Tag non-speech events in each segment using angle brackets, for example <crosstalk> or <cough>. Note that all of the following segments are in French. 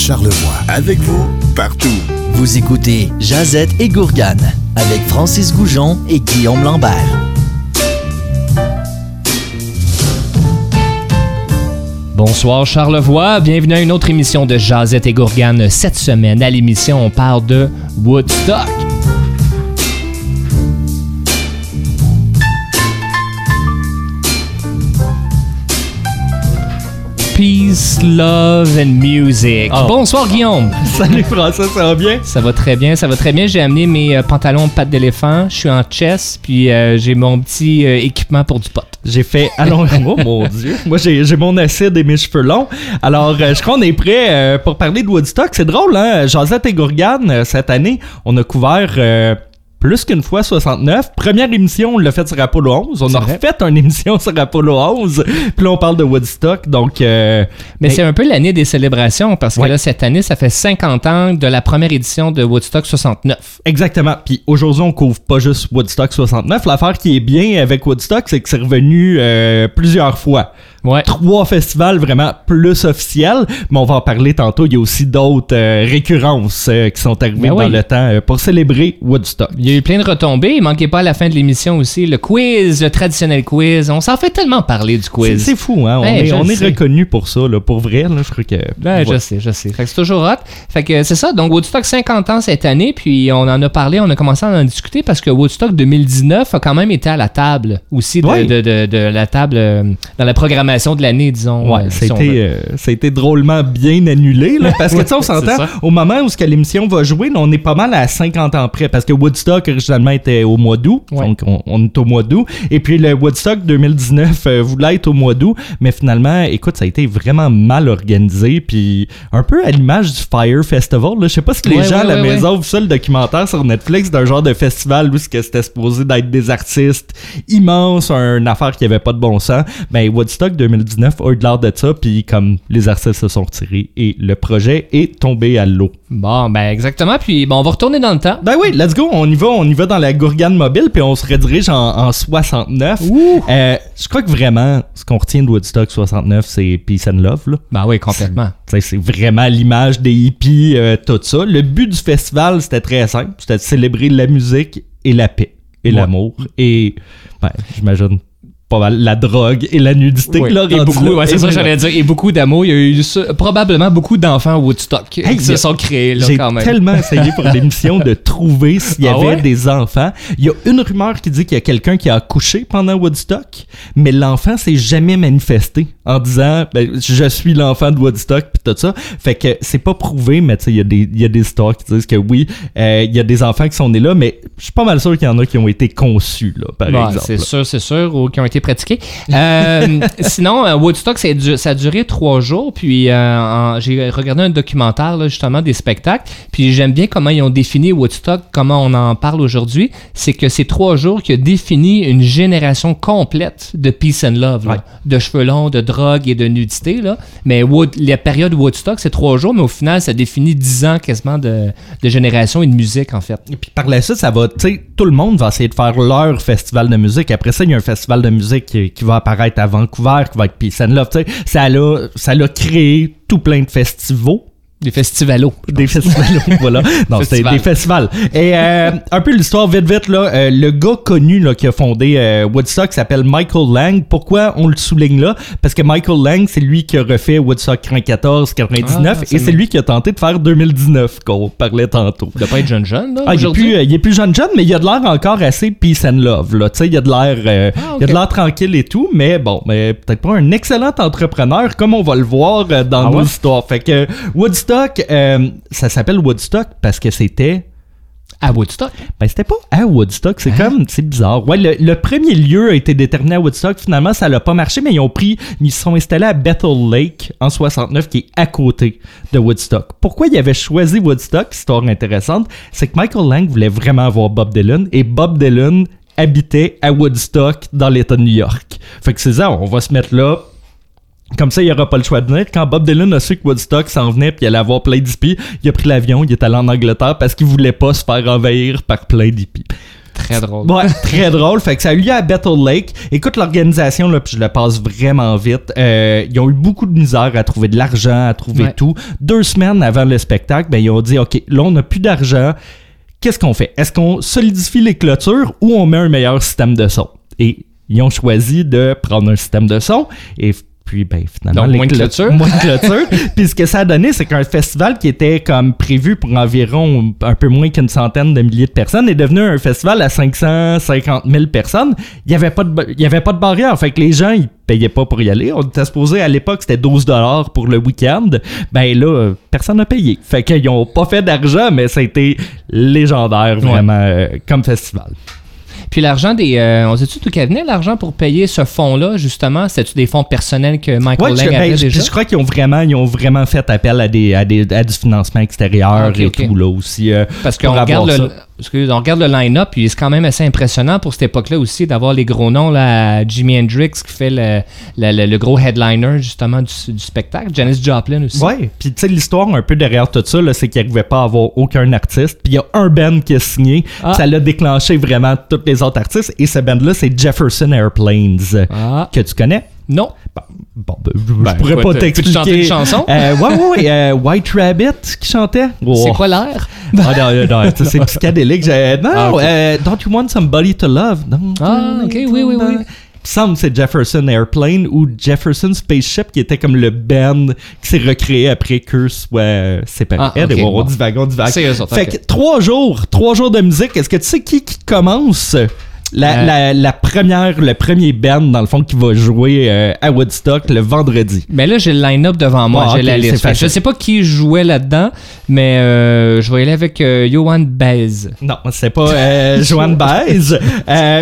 Charlevoix. Avec vous, partout. Vous écoutez Jazette et Gourgane avec Francis Goujon et Guillaume Lambert. Bonsoir Charlevoix, bienvenue à une autre émission de Jazette et Gourgane. Cette semaine, à l'émission, on parle de Woodstock. Peace, love and music. Oh. Bonsoir Guillaume. <laughs> Salut François, ça va bien? Ça va très bien, ça va très bien. J'ai amené mes euh, pantalons pattes d'éléphant. Je suis en chess, puis euh, j'ai mon petit euh, équipement pour du pot. J'ai fait. <laughs> Allons, oh mon Dieu. Moi, j'ai j'ai mon acide et mes cheveux longs. Alors, euh, je crois qu'on est prêt euh, pour parler de Woodstock. C'est drôle, hein? Josette et Gourgane, cette année, on a couvert. Plus qu'une fois 69. Première émission, on l'a fait sur Apollo 11. On a vrai. refait une émission sur Apollo 11. <laughs> Puis là, on parle de Woodstock. Donc, euh, Mais c'est un peu l'année des célébrations parce que Ouais. là, cette année, ça fait 50 ans de la première édition de Woodstock 69. Exactement. Puis aujourd'hui, on couvre pas juste Woodstock 69. L'affaire qui est bien avec Woodstock, c'est que c'est revenu euh, plusieurs fois. Ouais. Trois festivals vraiment plus officiels, mais on va en parler tantôt. Il y a aussi d'autres euh, récurrences euh, qui sont arrivées Ben dans oui. le temps euh, pour célébrer Woodstock. Il y a eu plein de retombées. Il manquait pas à la fin de l'émission aussi le quiz, le traditionnel quiz. On s'en fait tellement parler du quiz. c'est fou, hein? On Ben, est, on reconnu pour ça, là, pour vrai. Là, je crois que. Ben, je sais, je sais. Fait que c'est toujours hot. Fait que c'est ça. Donc, Woodstock 50 ans cette année, puis on en a parlé, on a commencé à en discuter parce que Woodstock 2019 a quand même été à la table aussi de, de, de, de la table dans la programmation de l'année, disons. Ouais, euh, ça, si a on été, veut. euh, ça a été drôlement bien annulé, là, parce que tu sais, on <laughs> s'entend, au moment où ce que l'émission va jouer, on est pas mal à 50 ans près, parce que Woodstock, originalement, était au mois d'août, Ouais. donc on, on est au mois d'août, et puis le Woodstock 2019 euh, voulait être au mois d'août, mais finalement, écoute, ça a été vraiment mal organisé, puis un peu à l'image du Fire Festival, je sais pas si les Ouais, gens à la maison vu ça, le documentaire sur Netflix d'un genre de festival où c'était supposé d'être des artistes immenses, une affaire qui avait pas de bon sens. Ben Woodstock 2019 a eu de ça, puis comme les artistes se sont retirés et le projet est tombé à l'eau. Bon, ben exactement. Puis bon, on va retourner dans le temps. Ben oui, let's go, on y va, on y va dans la gourgane mobile, puis on se redirige en, en 69. Euh, je crois que vraiment, ce qu'on retient de Woodstock 69, c'est Peace and Love, là. Ben oui, complètement. C'est vraiment l'image des hippies, euh, tout ça. Le but du festival, c'était très simple. C'était de célébrer la musique et la paix et Ouais. l'amour. Et, ben, j'imagine pas mal la drogue et la nudité. Oui. là, et beaucoup, là. ouais, c'est ça j'allais dire. Et beaucoup d'amour. Il y a eu ça- probablement beaucoup d'enfants à Woodstock Hey, qui se sont créés là, J'ai quand même. tellement essayé pour l'émission de <laughs> trouver s'il y Ah avait ouais? des enfants. Il y a une rumeur qui dit qu'il y a quelqu'un qui a accouché pendant Woodstock, mais l'enfant s'est jamais manifesté en disant ben, je suis l'enfant de Woodstock puis tout ça. Fait que c'est pas prouvé, mais tu sais il y a des il y a des histoires qui disent que oui, euh, il y a des enfants qui sont nés là, mais je suis pas mal sûr qu'il y en a qui ont été conçus là, par Ouais, exemple. c'est sûr, c'est sûr, ou qui ont été pratiqués. Euh, <laughs> sinon, euh, Woodstock, ça a, duré trois jours. Puis euh, j'ai regardé un documentaire là, justement des spectacles. Puis j'aime bien comment ils ont défini Woodstock, comment on en parle aujourd'hui. C'est que c'est trois jours qui a défini une génération complète de peace and love, là. Ouais. de cheveux longs, de drogue et de nudité. Là. Mais Wood, la période Woodstock, c'est trois jours, mais au final, ça définit dix ans quasiment de, de génération et de musique en fait. Et puis par la suite, ça va, tu sais, tout le monde va essayer de faire leur festival de musique. Après ça, il y a un festival de musique qui, va apparaître à Vancouver, qui va être Peace and Love. Ça l'a, ça créé tout plein de festivals. Des festivalos. Des festivals, <laughs> voilà. Non, c'était Festival. des festivals. Et euh, un peu l'histoire vite vite là, euh, le gars connu là, qui a fondé euh, Woodstock s'appelle Michael Lang. Pourquoi on le souligne là? Parce que Michael Lang, c'est lui qui a refait Woodstock 94, 99 Ah, et c'est lui qui a tenté de faire 2019 qu'on parlait tantôt. Il doit pas être jeune jeune, là, Ah, il, est plus, il est plus jeune jeune, mais il a de l'air encore assez peace and love. Là. Tu sais, Il a de l'air Ah, il a de l'air tranquille et tout, mais bon, mais peut-être pas un excellent entrepreneur comme on va le voir dans Ah nos ouais? histoires. Fait que Woodstock, euh, ça s'appelle Woodstock parce que c'était À Woodstock? ben, c'était pas à Woodstock, Hein? c'est comme, c'est bizarre. Ouais, le, le premier lieu a été déterminé à Woodstock, finalement, ça n'a pas marché, mais ils ont pris, ils se sont installés à Bethel Lake en 69, qui est à côté de Woodstock. Pourquoi ils avaient choisi Woodstock, histoire intéressante, c'est que Michael Lang voulait vraiment voir Bob Dylan, et Bob Dylan habitait à Woodstock, dans l'État de New York. Fait que c'est ça, on va se mettre là, comme ça, il n'y aura pas le choix de venir. Quand Bob Dylan a su que Woodstock s'en venait puis il allait avoir plein d'hippies, il a pris l'avion, il est allé en Angleterre parce qu'il voulait pas se faire envahir par plein d'hippies. Très drôle. Ouais, très <laughs> drôle. Fait que ça a eu lieu à Battle Lake. Écoute, l'organisation, là, puis je le passe vraiment vite. euh, ils ont eu beaucoup de misère à trouver de l'argent, à trouver Ouais. tout. Deux semaines avant le spectacle, ben, ils ont dit, OK, là, on n'a plus d'argent. Qu'est-ce qu'on fait? Est-ce qu'on solidifie les clôtures ou on met un meilleur système de son? Et ils ont choisi de prendre un système de son et puis ben finalement Donc, moins de clôt- clôture. moins de clôture. <laughs> puis ce que ça a donné c'est qu'un festival qui était comme prévu pour environ un peu moins qu'une centaine de milliers de personnes est devenu un festival à 550 000 personnes. Il y avait pas de il y avait pas de barrière, fait que les gens ils payaient pas pour y aller. On était supposé à l'époque c'était 12 dollars pour le week-end. Ben là personne n'a payé. Fait qu'ils ont pas fait d'argent mais ça a été légendaire vraiment euh, comme festival. Puis l'argent des. euh, on sait-tu qu'elle venait l'argent pour payer ce fonds-là, justement? C'était-tu des fonds personnels que Michael Ouais, je, Lang ben, avait je- déjà? je crois qu'ils ont vraiment, ils ont vraiment fait appel à des, à des, à du financement extérieur Ah, et tout là aussi. euh, Parce qu'on regarde, le, excuse, on regarde le line-up, puis c'est quand même assez impressionnant pour cette époque-là aussi d'avoir les gros noms, là, Jimi Hendrix qui fait le, le- le- le gros headliner justement du, du spectacle, Janis Joplin aussi. Ouais, puis tu sais l'histoire un peu derrière tout ça c'est qu'il n'arrivait pas à avoir aucun artiste, puis il y a un band qui a signé, Ah. ça l'a déclenché vraiment tous les autres artistes et ce band là c'est Jefferson Airplanes Ah, que tu connais. Non. Bon, ben, je, je Ben, pourrais pas t'expliquer. chanter une chanson? Euh, ouais, ouais, ouais, euh, White Rabbit qui chantait. C'est quoi l'air? Ah, non, non, non, ça, c'est psychédélique. Non, Ah, euh, Don't You Want Somebody to Love? Don't Ah, ok, oui, oui, oui. que c'est Jefferson Airplane ou Jefferson Spaceship qui était comme le band qui s'est recréé après qu'eux soient euh, séparés. Ah, ok, Eh, on bon. divague, on divague. Fait que trois jours, trois jours de musique. Est-ce que tu sais qui, qui commence? La, Euh. la, la première, le premier band, dans le fond, qui va jouer euh, à Woodstock le vendredi. Mais là, j'ai le line-up devant moi, Ah, j'ai la liste. Fait je sais pas qui jouait là-dedans, mais euh, je vais y aller avec euh, Johan Baez. Non, c'est pas <laughs> Joanne Baez,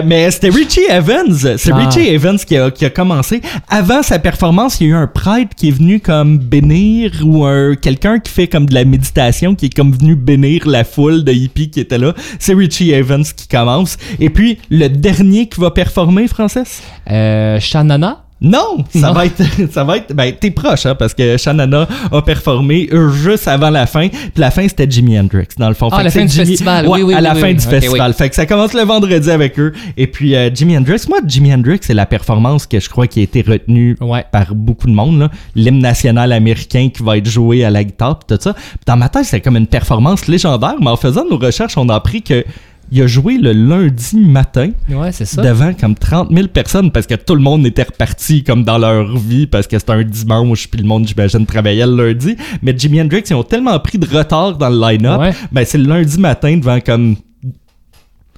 mais c'était Richie Evans. C'est Ah. Richie Evans qui a, qui a commencé. Avant sa performance, il y a eu un prêtre qui est venu comme bénir ou un quelqu'un qui fait comme de la méditation qui est comme venu bénir la foule de hippies qui était là. C'est Richie Evans qui commence. Et puis le dernier qui va performer, Francis. Euh, Shanana? Non, ça Non. va être, <laughs> ça va être, ben t'es proche hein, parce que Shanana a performé juste avant la fin, puis la fin c'était Jimi Hendrix dans le fond. Ah, Fait la fin du festival, Ouais, oui, oui, à oui, la oui, fin oui. du festival. Fait que ça commence le vendredi avec eux. Et puis euh, Jimi Hendrix, moi Jimi Hendrix c'est la performance que je crois qui a été retenue Ouais. par beaucoup de monde là. l'hymne national américain qui va être joué à la guitare pis tout ça. Dans ma tête c'est comme une performance légendaire, mais en faisant nos recherches on a appris que il a joué le lundi matin Ouais, c'est ça. devant comme 30 000 personnes parce que tout le monde était reparti comme dans leur vie parce que c'était un dimanche puis le monde j'imagine travaillait le lundi mais Jimi Hendrix ils ont tellement pris de retard dans le line-up Ouais. ben c'est le lundi matin devant comme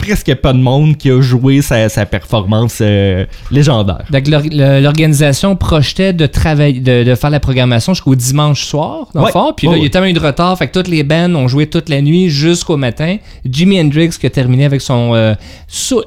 presque pas de monde qui a joué sa, sa performance euh, légendaire Donc, l'organisation projetait de travailler, de, de faire la programmation jusqu'au dimanche soir, dans le. Puis là, il y a tellement eu de retard, fait que toutes les bands ont joué toute la nuit jusqu'au matin. Jimi Hendrix qui a terminé avec son euh,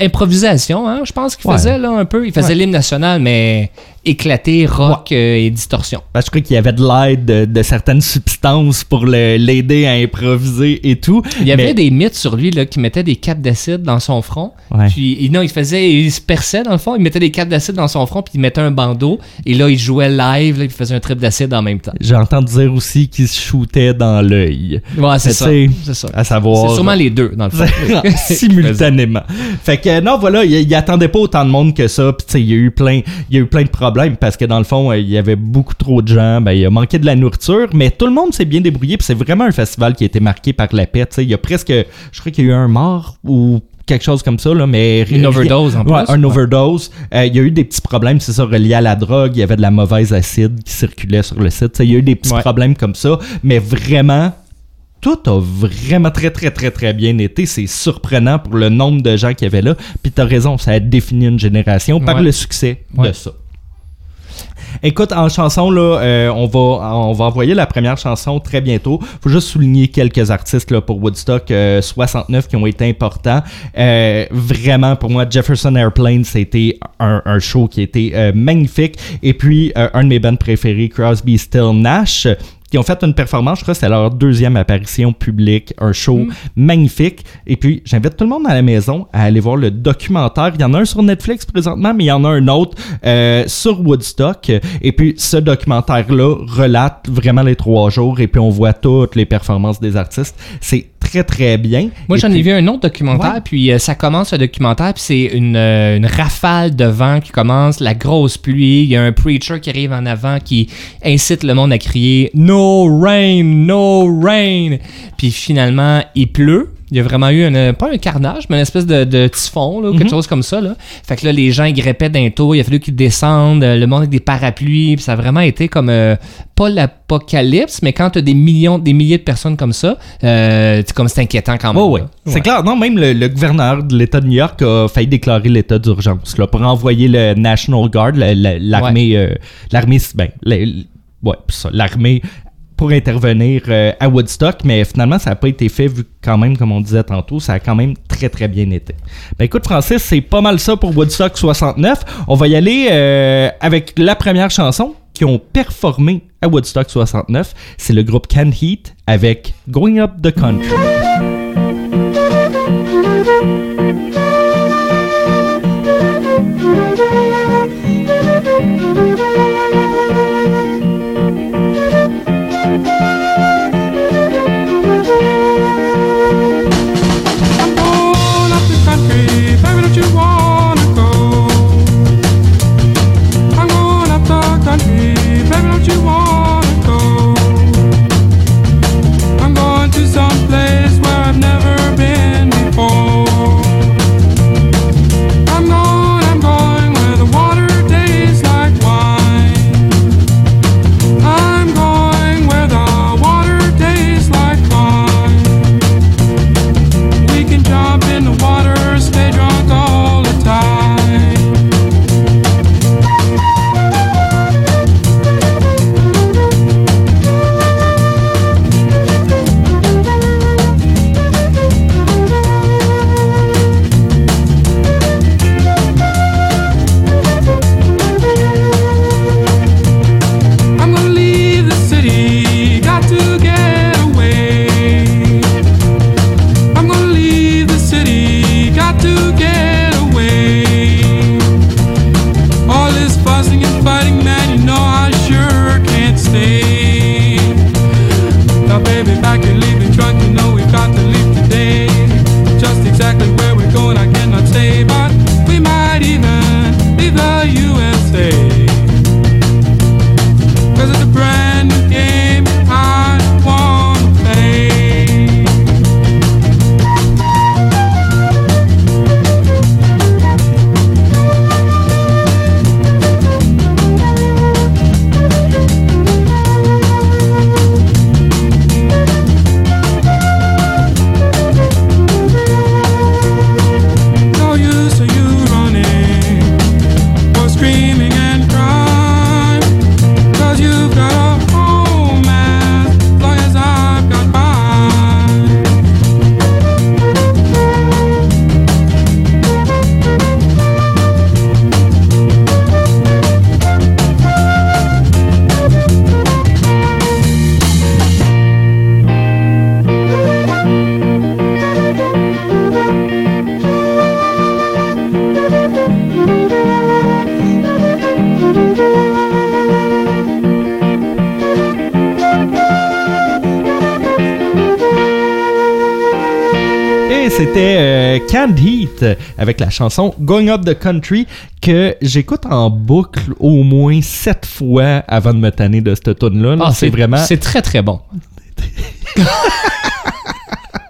improvisation, hein, je pense qu'il Ouais. faisait là un peu. Il faisait Ouais. l'hymne national, mais éclaté, rock euh, et distorsion. Parce que je crois qu'il y avait de l'aide de, de certaines substances pour l'aider à improviser et tout Il y avait des mythes sur lui là, qui mettait des capes d'acide dans son front. Ouais. Puis il- non, il faisait, il se perçait dans le fond, il mettait des capes d'acide dans son front, puis il mettait un bandeau. Et là, il jouait live, là, il faisait un trip d'acide en même temps. j'ai entendu dire aussi qu'il se shootait dans l'œil Ouais, c'est ça. C'est ça. à savoir C'est sûrement <laughs> les deux, dans le fond. <laughs> simultanément. fait que non, voilà, il, il attendait pas autant de monde que ça. Puis tu sais, il y a eu plein, il y a eu plein de problèmes parce que dans le fond, euh, il y avait beaucoup trop de gens. Ben, il a manqué de la nourriture, mais tout le monde s'est bien débrouillé. Puis c'est vraiment un festival qui a été marqué par la paix. Tu sais, il y a presque, je crois qu'il y a eu un mort ou quelque chose comme ça là mais Une overdose, en Ouais, plus. un overdose Euh, il y a eu des petits problèmes c'est ça reliés à la drogue il y avait de la mauvaise acide qui circulait sur le site il y a eu des petits Ouais. problèmes comme ça mais vraiment tout a vraiment très très très très bien été. C'est surprenant pour le nombre de gens qu'il y avait là. Puis t'as raison, ça a défini une génération par Ouais. le succès de ça. Écoute, en chanson, là, euh, on, va, on va envoyer la première chanson très bientôt. faut juste souligner quelques artistes là, pour Woodstock euh, 69 qui ont été importants. Euh, vraiment, pour moi, Jefferson Airplane, c'était un, un show qui été euh, magnifique. Et puis, euh, un de mes bands préférés, Crosby, Still, Nash, qui ont fait une performance, je crois que c'était leur deuxième apparition publique, un show magnifique. Et puis, j'invite tout le monde à la maison à aller voir le documentaire. Il y en a un sur Netflix présentement, mais il y en a un autre euh, sur Woodstock. Et puis, ce documentaire-là relate vraiment les trois jours et puis on voit toutes les performances des artistes. C'est très très bien. Moi, j'en ai vu un autre documentaire, Ouais. puis euh, ça commence le documentaire, puis c'est une, euh, une rafale de vent qui commence, la grosse pluie, il y a un preacher qui arrive en avant qui incite le monde à crier No rain, no rain. Puis finalement, il pleut. Il y a vraiment eu, un, pas un carnage, mais une espèce de, de typhon, là, ou quelque Mhm. chose comme ça. Là. Fait que là, les gens, ils grippaient d'un tour, il a fallu qu'ils descendent, euh, le monde avec des parapluies, puis ça a vraiment été comme, euh, pas l'apocalypse, mais quand tu as des millions, des milliers de personnes comme ça, euh, c'est comme c'est inquiétant quand même. Oh, ouais. là. C'est clair. Non, même le, le gouverneur de l'État de New York a failli déclarer l'état d'urgence là, pour envoyer le National Guard, la- la- l'armée, euh, l'armée, ben, ouais, l'armée pour intervenir euh, à Woodstock, mais finalement, ça n'a pas été fait vu quand même, comme on disait tantôt, ça a quand même très très bien été. Ben écoute, Francis, c'est pas mal ça pour Woodstock 69. On va y aller euh, avec la première chanson qui ont performé à Woodstock 69. C'est le groupe Can Heat avec Going Up the Country. C'était euh, Canned Heat avec la chanson Going Up the Country que j'écoute en boucle au moins sept fois avant de me tanner de cette tune là. Ah, c'est vraiment. C'est très très bon. <laughs>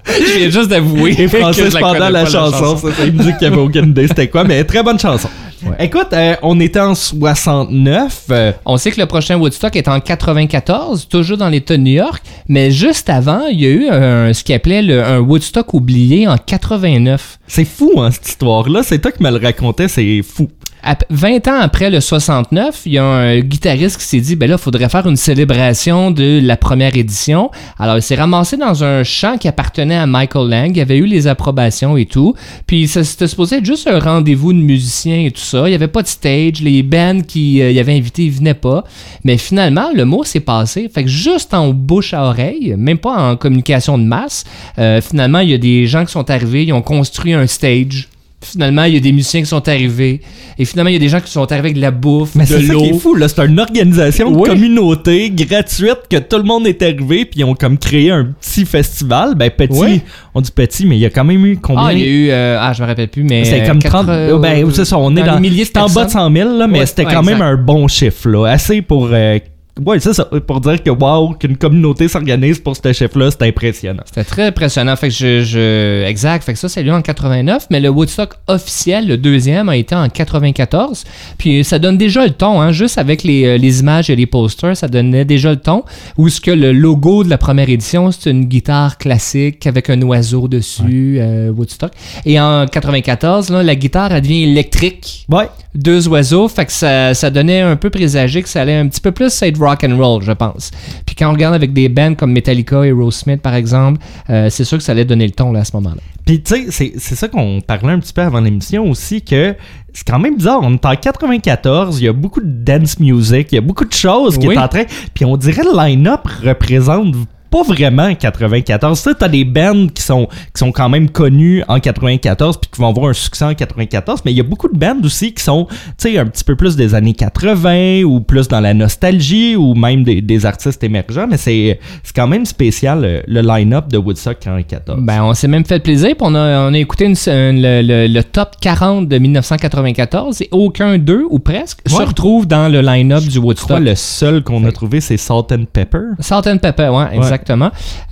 Je viens juste d'avouer. Et Francis la pendant la chanson, ça, il me dit qu'il avait aucune idée c'était quoi, mais très bonne chanson. Ouais. Écoute, euh, on était en 69. euh, On sait que le prochain Woodstock est en 94, toujours dans l'État de New York, mais juste avant, il y a eu un, ce qu'il appelait le- un Woodstock oublié en 89. c'est fou, hein, cette histoire-là. C'est toi qui me le racontais, c'est fou. Ap- 20 ans après le 69, il y a un guitariste qui s'est dit, ben là, il faudrait faire une célébration de la première édition. Alors, il s'est ramassé dans un champ qui appartenait à Michael Lang. Il avait eu les approbations et tout. Puis, c'était supposé être juste un rendez-vous de musiciens et tout ça. Il n'y avait pas de stage. Les bands qui euh, y avait invités, ils venaient pas. Mais finalement, le mot s'est passé. Fait que juste en bouche à oreille, même pas en communication de masse, euh, finalement, il y a des gens qui sont arrivés, ils ont construit un stage Finalement, il y a des musiciens qui sont arrivés. Et finalement, il y a des gens qui sont arrivés avec de la bouffe, Mais de c'est l'eau. fou, là. C'est une organisation de Oui. communauté gratuite que tout le monde est arrivé, puis ils ont comme créé un petit festival. Ben, petit, Oui. on dit petit, mais il y a quand même eu combien? Ah, il y a eu. euh, ah, je me rappelle plus, mais. C'est comme 30. quatre- ben, c'est ça, on est dans dans. les milliers de c'est en bas de personnes. 100 000, là, mais c'était ouais, quand même un bon chiffre, là. Assez pour. euh, ouais, c'est ça. Pour dire que, wow, qu'une communauté s'organise pour ce chiffre-là, c'est impressionnant. C'était très impressionnant. Fait que je, je- exact. Fait que ça, c'est lui en 89. Mais le Woodstock officiel, le deuxième, a été en 94. Puis ça donne déjà le ton, hein, juste avec les, euh, les images et les posters, ça donnait déjà le ton. Où ce que le logo de la première édition, c'est une guitare classique avec un oiseau dessus, euh, Woodstock. Et en 94, là, la guitare, elle devient électrique. Ouais. Deux oiseaux, fait que ça, ça donnait un peu présager que ça allait un petit peu plus être rock and roll, je pense. Puis quand on regarde avec des bands comme Metallica et Smith par exemple, euh, c'est sûr que ça allait donner le ton là, à ce moment-là. Puis, tu sais, c'est- c'est ça qu'on parlait un petit peu avant l'émission aussi, que c'est quand même bizarre. On est en 94, il y a beaucoup de dance music, il y a beaucoup de choses qui Oui. est en train. Puis, on dirait le line-up représente pas vraiment 94. Tu sais, t'as des bands qui sont, qui sont quand même connus en 94 puis qui vont avoir un succès en 94, mais il y a beaucoup de bands aussi qui sont, tu sais, un petit peu plus des années 80 ou plus dans la nostalgie ou même des, des artistes émergents, mais c'est quand même spécial le, le line-up de Woodstock 94. Ben, on s'est même fait plaisir, puis on a, on a écouté une- le, le- le top 40 de 1994 et aucun d'eux, ou presque, se Ouais. retrouve dans le line-up du Woodstock. le seul qu'on a trouvé, c'est Salt and Pepper. Salt and Pepper, ouais, exactement.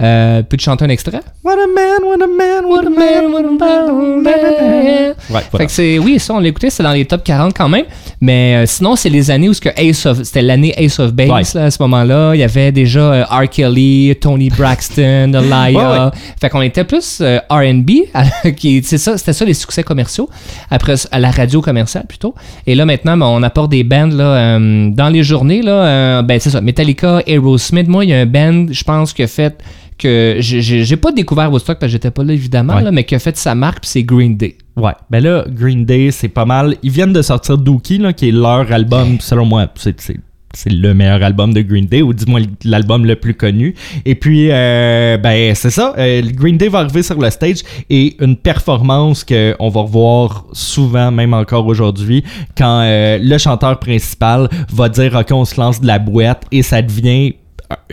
Euh, Peux-tu chanter un extrait? What a man, what a man, what a man, what a man. Ouais, Fait que c'est, oui, ça, on l'écoutait, c'est dans les top 40 quand même. Mais euh, sinon, c'est les années où ce que Ace of, c'était l'année Ace of Base, Ouais. là, à ce moment-là. Il y avait déjà euh, R. Kelly, Tony Braxton, <laughs> Elijah. Ouais, ouais. Fait qu'on était plus euh, R&B, <laughs> qui, c'est ça, c'était ça les succès commerciaux. Après, à la radio commerciale plutôt. Et là, maintenant, ben, on apporte des bands, là, euh, dans les journées, là, euh, ben, c'est ça, Metallica, Aerosmith. Moi, il y a un band, je pense, qui a fait que j'ai- pas découvert Woodstock parce que j'étais pas là évidemment Ouais. là, mais qui a fait sa marque c'est Green Day. Ouais, ben là, Green Day, c'est pas mal. Ils viennent de sortir Dookie, là, qui est leur album, selon moi, c'est, c'est, c'est le meilleur album de Green Day, ou dis-moi l'album le plus connu. Et puis, euh, ben, c'est ça. euh, Green Day va arriver sur le stage et une performance qu'on va revoir souvent, même encore aujourd'hui, quand euh, le chanteur principal va dire, OK, on se lance de la boîte et ça devient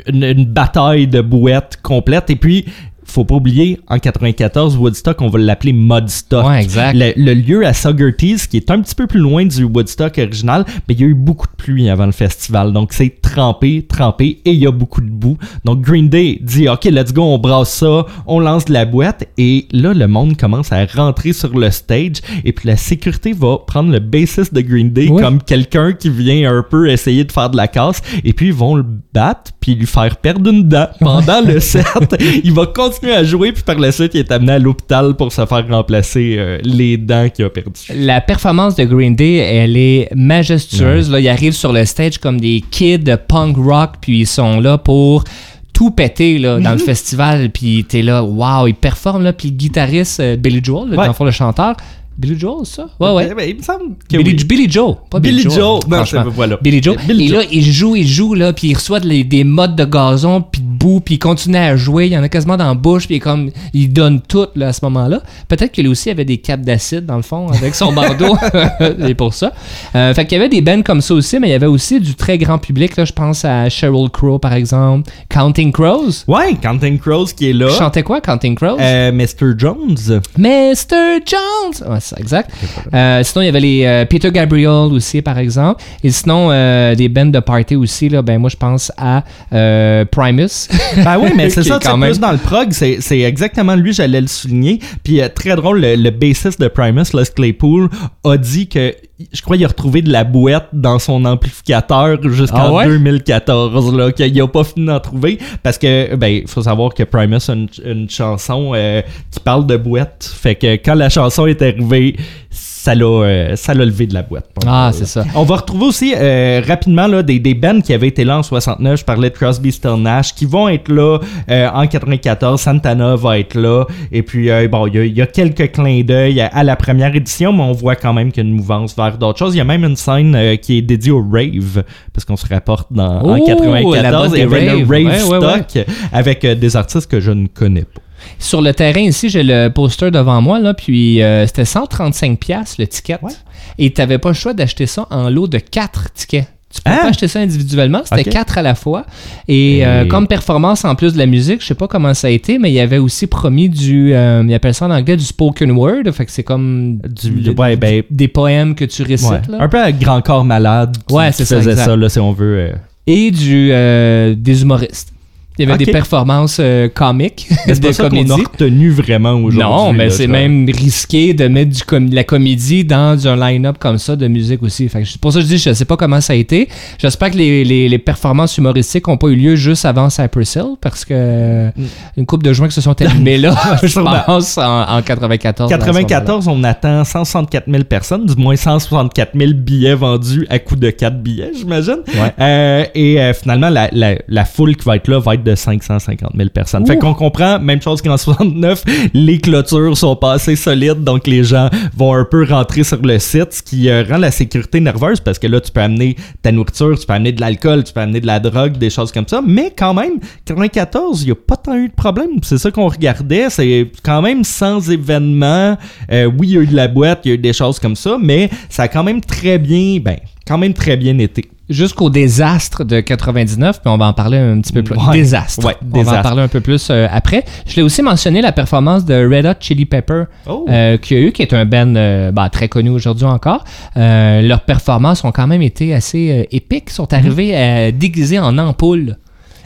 une, bataille de bouettes complète. Et puis, faut pas oublier, en 94, Woodstock, on va l'appeler Modstock. Ouais, exact. Le, le lieu à Saugerties, qui est un petit peu plus loin du Woodstock original, mais il y a eu beaucoup de pluie avant le festival. Donc, c'est trempé, trempé, et il y a beaucoup de boue. Donc, Green Day dit, OK, let's go, on brasse ça, on lance de la boîte. Et là, le monde commence à rentrer sur le stage. Et puis, la sécurité va prendre le bassiste de Green Day comme quelqu'un qui vient un peu essayer de faire de la casse. Et puis, ils vont le battre, puis lui faire perdre une dent pendant le set. <laughs> il va continuer à jouer, puis par la suite, il est amené à l'hôpital pour se faire remplacer euh, les dents qu'il a perdues. La performance de Green Day, elle est majestueuse. Là, ils arrivent sur le stage comme des kids de punk rock, puis ils sont là pour tout péter là, Mhm. dans le festival. Puis t'es là, waouh, ils performent. Là, puis le guitariste euh, Billy Joel, Ouais. dans le fond, le chanteur. Billy Joel, ça? Ouais, ouais. Eh ben, il me semble que Billy, oui. Billy Joe, pas Billy, Billy Joel. Joel. Non, franchement. voilà. Billy Joe. Billy et Joe. là, il joue, il joue, là, puis il reçoit de- des modes de gazon, puis de boue, puis il continue à jouer. Il y en a quasiment dans la bouche, puis il, comme, il donne tout là, à ce moment-là. Peut-être qu'il aussi avait des capes d'acide, dans le fond, avec son bandeau. <laughs> C'est pour ça. Euh, fait qu'il y avait des bands comme ça aussi, mais il y avait aussi du très grand public. Là, je pense à Sheryl Crow, par exemple. Counting Crows. Ouais, Counting Crows qui est là. Chantait quoi, Counting Crows? Euh, Mr. Jones. Mr. Jones! Ouais, ça, exact. Euh, sinon, il y avait les euh, Peter Gabriel aussi, par exemple. Et sinon, euh, des bands de party aussi, là, ben moi, je pense à Primus. <laughs> Ben oui, mais <laughs> c'est ça, quand même- plus dans le prog, c'est c'est exactement lui, j'allais le souligner. Puis très drôle, le, le bassiste de Primus, Les Claypool, a dit que, je crois, il a retrouvé de la bouette dans son amplificateur jusqu'en Ah ouais? 2014, là, qu'il a pas fini d'en trouver. Parce que, ben, il faut savoir que Primus a une, une chanson euh, qui parle de boîte. Fait que quand la chanson est arrivée, ça l'a euh, ça l'a levé de la boîte. Ah, c'est ça. On va retrouver aussi euh, rapidement là, des, des bands qui avaient été là en 69. Je parlais de Crosby, Still Nash, qui vont être là euh, en 94. Santana va être là. Et puis, bon, il y a- il y, a quelques clins d'œil à, à la première édition, mais on voit quand même qu'il y a une mouvance vers d'autres choses. Il y a même une scène euh, qui est dédiée au rave, parce qu'on se rapporte dans, en Oh, la 94. mode Il y avait le rave Ouais, ouais, stock avec euh, des artistes que je ne connais pas. Sur le terrain ici, j'ai le poster devant moi, là, puis euh, c'était 135$ piastres, le ticket. Et tu n'avais pas le choix d'acheter ça en lot de 4 tickets. Tu pouvais Ah! pas acheter ça individuellement, c'était. 4 à la fois. Et, euh, comme performance, en plus de la musique, je sais pas comment ça a été, mais il y avait aussi promis du, euh, ils appellent ça en anglais du spoken word, fait que c'est comme Du- ouais, ben, des poèmes que tu récites. ouais. là. Un peu à grand corps malade. qui- Ouais, c'est ça, faisait exact. ça, là, si on veut. euh. Et du, euh, des humoristes. Il y avait des performances euh, comiques, c'est <laughs> pas ça qu'on a retenu vraiment aujourd'hui. Non, mais c'est même risqué de mettre du com- la comédie dans un line-up comme ça de musique aussi. Fait que pour ça que je dis, je sais pas comment ça a été. J'espère que les, les- les performances humoristiques n'ont pas eu lieu juste avant Cypress Hill parce que une coupe de joints qui se sont allumés là, <laughs> <laughs> je pense, en, en 94. à ce moment-là. 94, on attend 164 000 personnes, du moins 164 000 billets vendus à coût de 4 billets, j'imagine. Ouais. Euh, et euh, finalement, la, la- la foule qui va être là va être de 550 000 personnes. Fait qu'on comprend, même chose qu'en 69, les clôtures sont pas assez solides, donc les gens vont un peu rentrer sur le site, ce qui euh, rend la sécurité nerveuse parce que là, tu peux amener ta nourriture, tu peux amener de l'alcool, tu peux amener de la drogue, des choses comme ça. Mais quand même, 94, il n'y a pas tant eu de problème. C'est ça qu'on regardait. C'est quand même sans événement. Euh, oui, il y a eu de la boîte, il y a eu des choses comme ça, mais ça a quand même très bien, ben, quand même très bien été. Jusqu'au désastre de 99, puis on va en parler un petit peu plus. Ouais. Désastre. Ouais, on va en parler un peu plus euh, après. Je l'ai aussi mentionné la performance de Red Hot Chili Pepper Oh. euh, qu'il y a eu, qui est un band euh, bah, très connu aujourd'hui encore. Leurs performances ont quand même été assez épiques. Ils sont arrivés euh, déguisés en ampoule.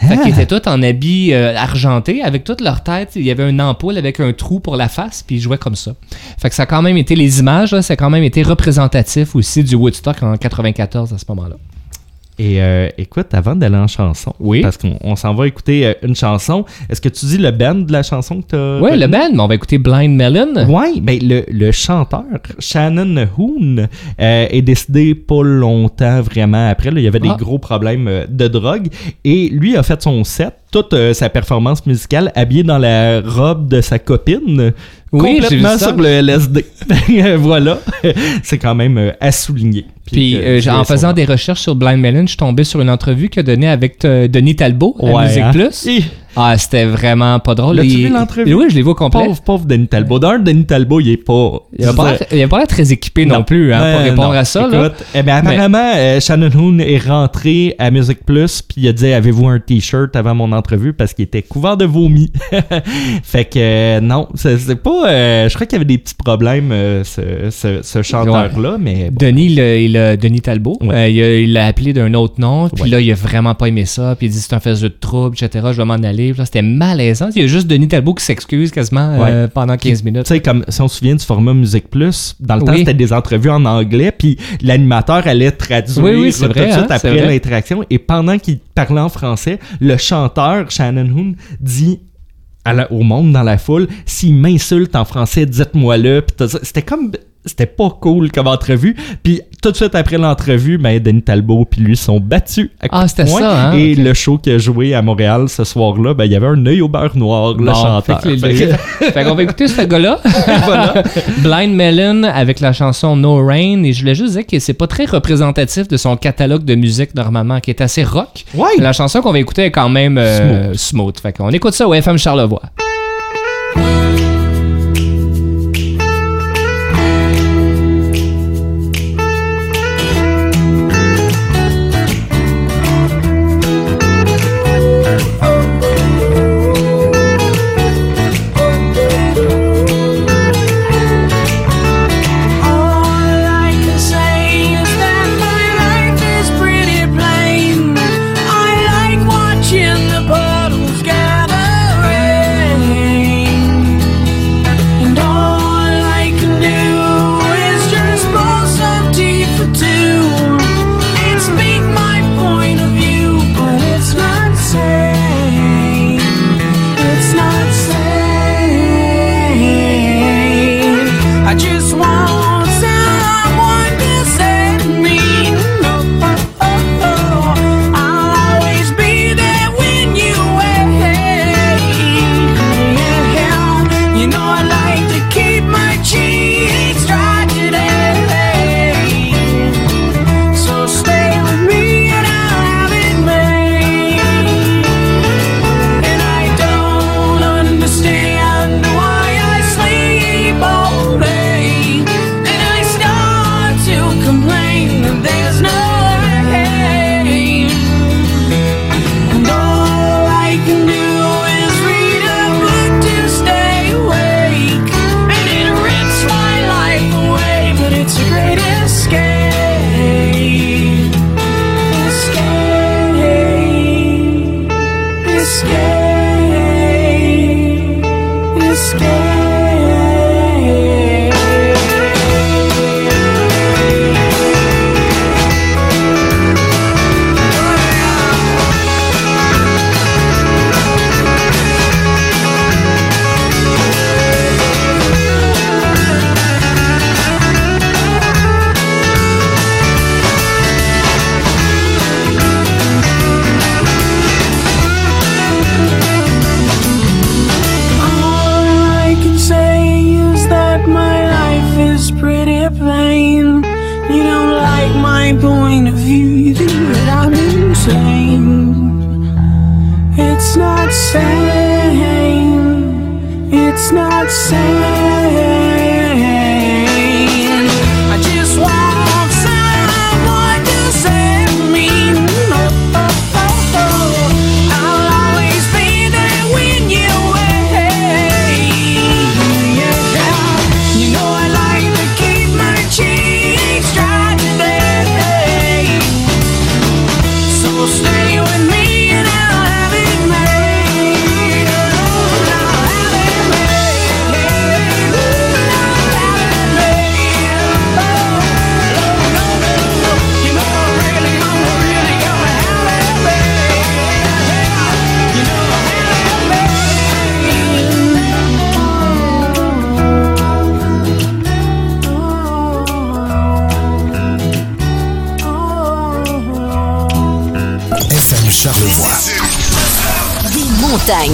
Fait qu'ils étaient tous en habits euh, argentés, avec toute leur tête. Il y avait une ampoule avec un trou pour la face, puis ils jouaient comme ça. Fait que ça a quand même été, les images, là, ça a quand même été représentatif aussi du Woodstock en 94 à ce moment-là. Et euh, écoute, avant d'aller en chanson, Oui. parce qu'on on s'en va écouter euh, une chanson, est-ce que tu dis le band de la chanson que tu as Ouais, le band, mais on va écouter Blind Melon. Oui, ben le, le chanteur Shannon Hoon euh, est décédé pas longtemps vraiment après. là. il y avait Ah. des gros problèmes de drogue et lui a fait son set, toute sa performance musicale habillé dans la robe de sa copine. Oui, complètement sur le LSD. <laughs> voilà, c'est quand même à souligner. Puis euh, tu en faisant des recherches sur Blind Melon, je suis tombé sur une entrevue qu'il a donnée avec euh, Denis Talbot à Ouais, Musique hein? Plus. Ah, c'était vraiment pas drôle. L'as-tu vu l'entrevue? Oui, je l'ai vu au complet. pauvre, pauvre Denis Talbot. D'un, Denis Talbot, il est pas. Il a pas l'air- il a pas l'air très équipé non, plus hein, pour Ben, répondre non. à ça. là. Écoute, eh ben, apparemment, euh, Shannon Hoon est rentré à Music Plus, puis il a dit Avez-vous un t-shirt avant mon entrevue? Parce qu'il était couvert de vomi. <laughs> fait que euh, non, c'est pas. euh, je crois qu'il y avait des petits problèmes, euh, ce, ce- ce chanteur-là, mais. bon. Denis, a- il a- Denis Talbot, Ouais. euh, il l'a appelé d'un autre nom, puis Ouais. là, il a vraiment pas aimé ça, puis il dit c'est un faiseux de trouble, etc. Je vais m'en aller. C'était malaisant. Il y a juste Denis Talbot qui s'excuse quasiment euh, pendant 15 Tu minutes. sais, comme si on se souvient du format Musique Plus, dans le temps, c'était des entrevues en anglais, puis l'animateur allait traduire Oui, oui, tout de suite hein, après l'interaction. Et pendant qu'il parlait en français, le chanteur, Shannon Hoon, dit à la- au monde dans la foule s'il m'insulte en français, dites-moi-le. C'était comme. C'était pas cool comme entrevue. Puis tout de suite après l'entrevue, ben, Denis Talbot puis lui sont battus à coups Ah, c'était ça, hein? Et le show qui a joué à Montréal ce soir-là, ben, il y avait un œil au beurre noir, le chanteur. Fait, Fait que- fait qu'on va écouter ce gars-là. <laughs> Blind Melon avec la chanson No Rain. Et je voulais juste dire que c'est pas très représentatif de son catalogue de musique normalement, qui est assez rock. Ouais. La chanson qu'on va écouter est quand même euh, smooth. Fait qu'on écoute ça au FM Charlevoix.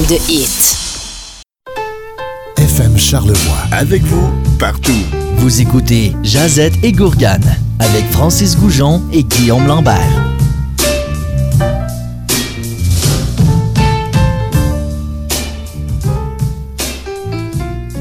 De hits. FM Charlevoix. Avec vous, partout. Vous écoutez Jazette et Gourgane avec Francis Goujon et Guillaume Lambert.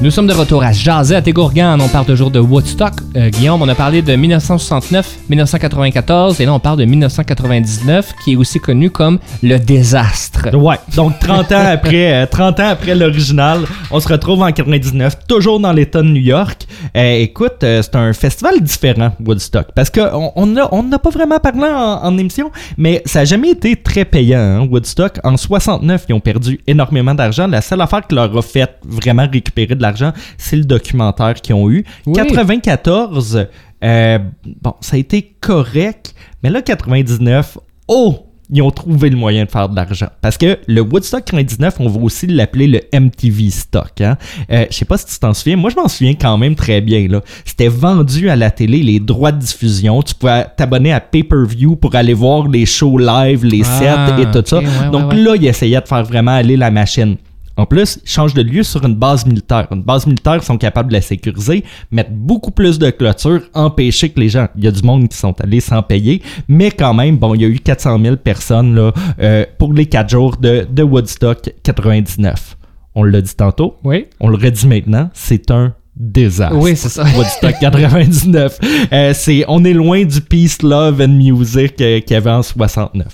Nous sommes de retour à Jazette et Gourgane. On parle toujours de Woodstock. Euh, Guillaume, on a parlé de 1969, 1994 et là on parle de 1999 qui est aussi connu comme le désastre. Ouais, donc 30 ans après, euh, 30 ans après l'original, on se retrouve en 99, toujours dans l'État de New York. Euh, écoute, c'est un festival différent, Woodstock, parce qu'on on n'a pas vraiment parlé en, émission, mais ça n'a jamais été très payant, hein, Woodstock. En 69, ils ont perdu énormément d'argent. La seule affaire qui leur a fait vraiment récupérer de l'argent, c'est le documentaire qu'ils ont eu. Oui. 94, euh, bon, ça a été correct, mais là, 99, oh! Ils ont trouvé le moyen de faire de l'argent. Parce que le Woodstock 99, on va aussi l'appeler le MTV Stock. Hein? Euh, je sais pas si tu t'en souviens. Moi, je m'en souviens quand même très bien. là. C'était vendu à la télé, les droits de diffusion. Tu pouvais t'abonner à pay-per-view pour aller voir les shows live, les Ah, sets et tout ça. ouais, Donc ouais. là, ils essayaient de faire vraiment aller la machine. En plus, ils changent de lieu sur une base militaire. Une base militaire, ils sont capables de la sécuriser, mettre beaucoup plus de clôtures, empêcher que les gens. Il y a du monde qui sont allés sans payer, mais quand même, bon, il y a eu 400 000 personnes là, euh, pour les 4 jours de, de Woodstock 99. On l'a dit tantôt, Oui. on le redit maintenant, c'est un désastre. Oui, c'est ça. <laughs> Woodstock 99. Euh, c'est, on est loin du Peace, Love and Music euh, qu'il y avait en 69.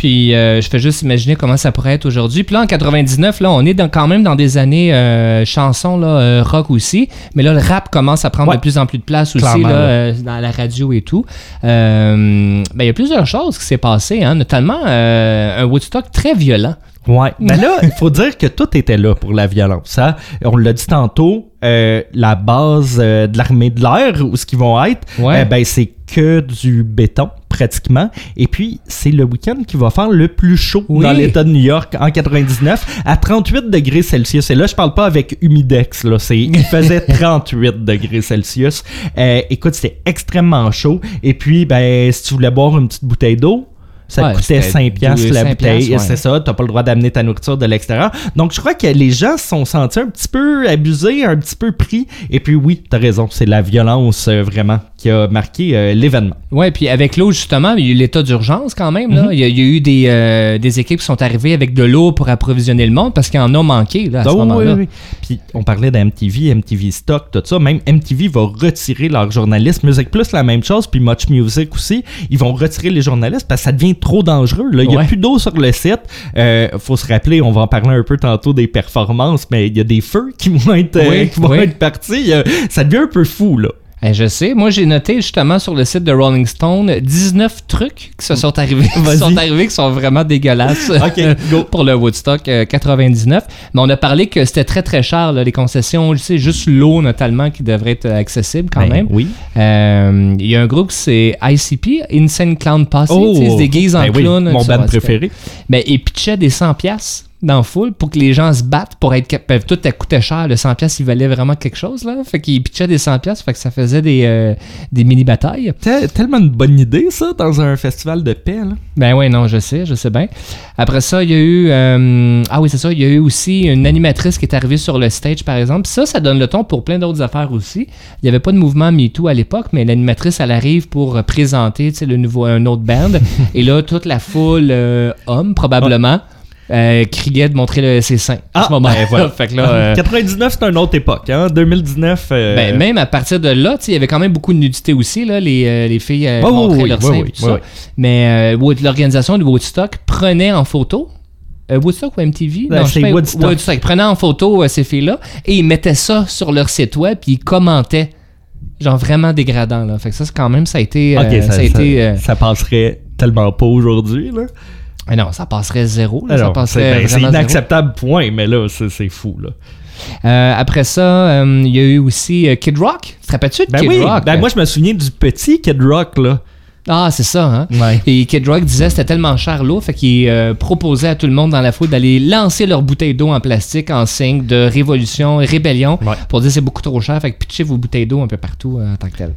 Puis euh, je fais juste imaginer comment ça pourrait être aujourd'hui. Puis là, en 99, là, on est dans- quand même dans des années euh, chansons là, euh, rock aussi. Mais là, le rap commence à prendre Ouais. de plus en plus de place aussi là, dans la radio et tout. Ben, il y a plusieurs choses qui s'est passé, hein, notamment un Woodstock très violent. Ouais. Mais là, il faut dire que tout était là pour la violence. hein. On l'a dit tantôt, euh, la base euh, de l'armée de l'air, où ce qu'ils vont être, Ouais. euh, ben, c'est que du béton, pratiquement. Et puis, c'est le week-end qui va faire le plus chaud Oui. dans l'État de New York en 99, à 38 degrés Celsius. Et là, je parle pas avec humidex, là. C'est, il faisait <laughs> 38 degrés Celsius. Euh, écoute, c'était extrêmement chaud. Et puis, ben, si tu voulais boire une petite bouteille d'eau, ça Ouais, coûtait c'était 5 piastres la bouteille. ouais. C'est ça, t'as pas le droit d'amener ta nourriture de l'extérieur. Donc, je crois que les gens se sont sentis un petit peu abusés, un petit peu pris. Et puis, oui, t'as raison, c'est la violence euh, vraiment qui a marqué euh, l'événement. Ouais, puis avec l'eau, justement, il y a eu l'état d'urgence quand même. là. Mhm. il, y a, il y a eu des, euh, des équipes qui sont arrivées avec de l'eau pour approvisionner le monde parce qu'il y en a manqué là, à ce Ah oui, moment-là. oui, oui. Puis, on parlait d'MTV, MTV Stock, tout ça. Même MTV va retirer leurs journalistes. Music Plus, la même chose. Puis Much Music aussi. Ils vont retirer les journalistes parce que ça devient trop dangereux. là. Il n'y a plus d'eau sur le site. Euh, faut se rappeler, on va en parler un peu tantôt des performances, mais il y a des feux qui vont être, euh, Oui, qui vont oui. être partis. Ça devient un peu fou, là. Eh, je sais. Moi, j'ai noté justement sur le site de Rolling Stone 19 trucs qui se sont arrivés, <laughs> qui sont arrivés qui sont vraiment dégueulasses <laughs> Ok, go. <laughs> pour le Woodstock euh, 99. Mais on a parlé que c'était très très cher là, les concessions, tu sais, juste l'eau notamment qui devrait être accessible quand Ben, même. Oui. Euh, Il y a un groupe, c'est ICP, Insane Clown Posse, sais, ils se déguisent en ben oui, clown. Mon band préféré. Ben, ils pitchaient des 100 pièces dans la foule pour que les gens se battent pour être capables. Tout a coûté cher. Le 100 pièces, il valait vraiment quelque chose, là. Fait qu'ils pitchaient des 100 pièces, fait que ça faisait des, euh, des mini-batailles. Tel- tellement une bonne idée, ça, dans un festival de paix. Là. Ben ouais, non, je sais, je sais bien. Après ça, il y a eu... euh, ah oui, c'est ça, il y a eu aussi une animatrice qui est arrivée sur le stage, par exemple. Ça, ça donne le ton pour plein d'autres affaires aussi. Il n'y avait pas de mouvement MeToo à l'époque, mais l'animatrice, elle arrive pour présenter, tu sais, le nouveau, un autre band. <laughs> Et là, toute la foule, euh, homme, probablement, euh, criait de montrer le, ses seins. à ce moment ben voilà. <laughs> fait que là... euh, <laughs> 99, c'est une autre époque. Hein? 2019. euh, Ben, même à partir de là, tu sais, il y avait quand même beaucoup de nudité aussi. Là, les, euh, les filles euh, ouais, montraient ouais, leurs seins tout ça. Mais euh, l'organisation de Woodstock prenait en photo. euh, Woodstock ou MTV? Ben, je c'est pas, Woodstock. Ils prenaient en photo euh, ces filles-là et ils mettaient ça sur leur site web puis ils commentaient. Genre vraiment dégradant. Là. Fait que ça, c'est quand même, ça a été. euh, ça, ça, a été. ça- euh, ça passerait tellement pas aujourd'hui. là. Non, ça passerait zéro. là, ça Alors, passerait c'est ben, zéro. inacceptable, point, mais là, c'est fou. Là. Euh, après ça, euh, il y a eu aussi euh, Kid Rock. Tu te rappelles-tu de Ben Kid oui, Rock? ben moi, je me souviens du petit Kid Rock. là. Ah, c'est ça, hein? Ouais. Et Kid Rock disait que c'était tellement cher l'eau, fait qu'il proposait à tout le monde dans la foule d'aller lancer leur bouteille d'eau en plastique en signe de révolution, rébellion, Ouais. pour dire c'est beaucoup trop cher, fait que pitchez vos bouteilles d'eau un peu partout en tant que tel.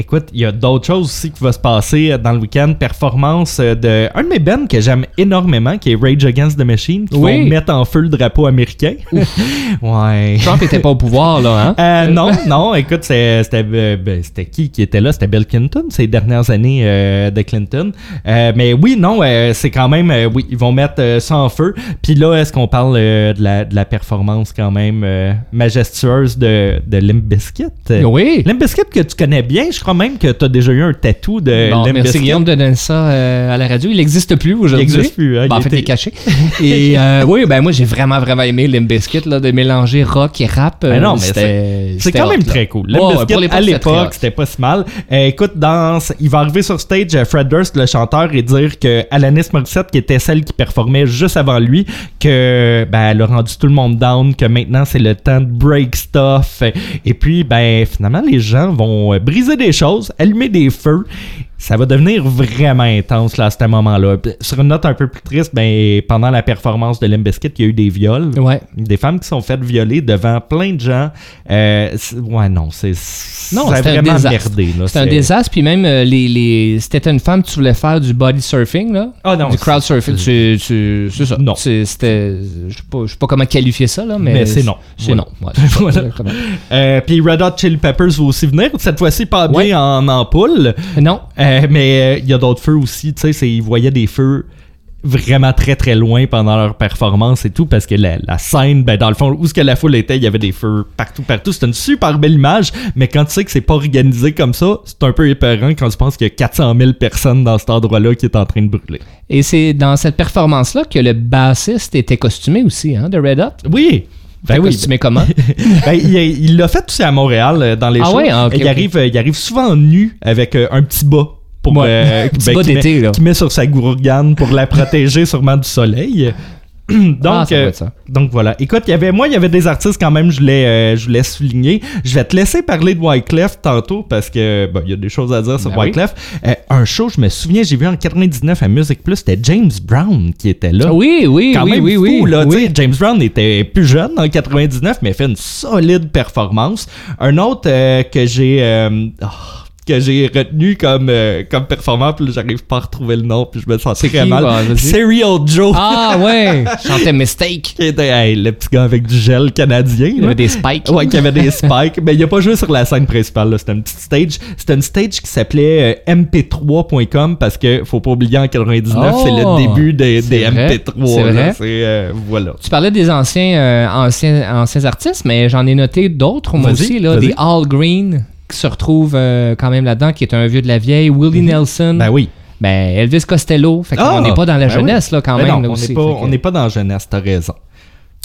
Écoute, il y a d'autres choses aussi qui vont se passer euh, dans le week-end. Performance euh, de un de mes bands que j'aime énormément, qui est Rage Against the Machine, qui Oui. vont mettre en feu le drapeau américain. <laughs> ouais. Trump était pas au pouvoir, là, hein? Euh, non, non, écoute, c'était ben, c'était qui qui était là? C'était Bill Clinton, ces dernières années euh, de Clinton. Euh, mais oui, non, c'est quand même, oui, ils vont mettre ça en feu. Puis là, est-ce qu'on parle de, la, de la performance quand même majestueuse de, de Limp Bizkit? Oui. Limp Bizkit que tu connais bien, je crois même que tu as déjà eu un tatou de Bon, merci. Guillaume de donner ça euh, à la radio. Il n'existe plus aujourd'hui. Il existe plus, hein, Bon, il en fait, il est caché. Et euh, oui, ben moi, j'ai vraiment, vraiment aimé Limp Bizkit, là, de mélanger rock et rap. Ben non, mais c'était C'est quand même là. très cool. Ouais, l'époque, à l'époque, c'était pas si mal. Euh, écoute, dans, il va arriver sur stage euh, Fred Durst, le chanteur, et dire que Alanis Morissette, qui était celle qui performait juste avant lui, que ben, elle a rendu tout le monde down, que maintenant c'est le temps de break stuff. Et puis, ben, finalement, les gens vont euh, briser des choses, allumer des feux. Ça va devenir vraiment intense là, à ce moment-là. Sur une note un peu plus triste, ben, pendant la performance de Limp Bizkit, il y a eu des viols. Ouais. Des femmes qui sont faites violer devant plein de gens. Euh, c'est- ouais, non, c'est. Non, un vraiment désastre. merdé. C'était un désastre, puis même euh, les, les... c'était une femme, tu voulais faire du body surfing, là? Ah non, du c'est- crowd surfing, tu, tu- c'est ça. Non. C'est- C'était, je sais pas, je sais pas comment qualifier ça, là, mais. Mais c'est non. C'est Voilà. non. ouais, <laughs> c'est Voilà. Euh, Puis Red Hot Chili Peppers va aussi venir. Cette fois-ci, pas bien Ouais. en ampoule. Non. Euh, mais euh, il y a d'autres feux aussi. Tu sais, ils voyaient des feux vraiment très très loin pendant leur performance et tout parce que la, la scène ben dans le fond où ce que la foule était il y avait des feux partout partout c'était une super belle image mais quand tu sais que c'est pas organisé comme ça c'est un peu épeurant quand tu penses qu'il y a 400 000 personnes dans cet endroit là qui est en train de brûler Et c'est dans cette performance-là que le bassiste était costumé aussi, hein, de Red Hot? oui ben oui Costumé comment? <laughs> Ben, il l'a fait aussi à Montréal euh, dans les Ah shows. ouais? Ah, il, arrive, euh, il arrive souvent nu avec euh, un petit bas. Pour, Ouais. euh, <laughs> ben, qu'il d'été, met- là. qu'il met sur sa gourgane pour la protéger sûrement du soleil. <clears throat> donc, Ah, euh, donc voilà. Écoute, il y avait, moi, il y avait des artistes quand même, je voulais, euh, je voulais souligner. Je vais te laisser parler de Wyclef tantôt parce que bon, il y a des choses à dire sur Ben oui. Wyclef. Euh, un show, je me souviens, j'ai vu en 99 à Music Plus, c'était James Brown qui était là Oui, oui, quand oui, même oui, fou, oui. là, oui. James Brown était plus jeune en 99, mais fait une solide performance. Un autre que j'ai oh, que j'ai retenu comme euh, comme performant, puis là, j'arrive pas à retrouver le nom, puis je me sens très mal. vas-y. Serial Joe. Ah ouais, <laughs> je chantais Mistake. Qui était hey, le petit gars avec du gel canadien. Il y avait des spikes. Ouais, qui avait des spikes. Mais il a pas joué sur la scène principale. C'était une petite stage. C'était une stage qui s'appelait euh, mp3.com parce que faut pas oublier en 99, Oh, c'est le début des, des vrai, MP3. c'est là. vrai. C'est euh, voilà. Tu parlais des anciens, euh, anciens, anciens artistes, mais j'en ai noté d'autres, moi aussi, là, des All Green qui se retrouvent euh, quand même là-dedans, qui est un vieux de la vieille, Willie Nelson, Ben oui. ben Elvis Costello. Fait qu'on Ah, n'est pas dans la ben jeunesse, là, quand Ben même. non, là, on n'est pas, que- pas dans la jeunesse, t'as raison.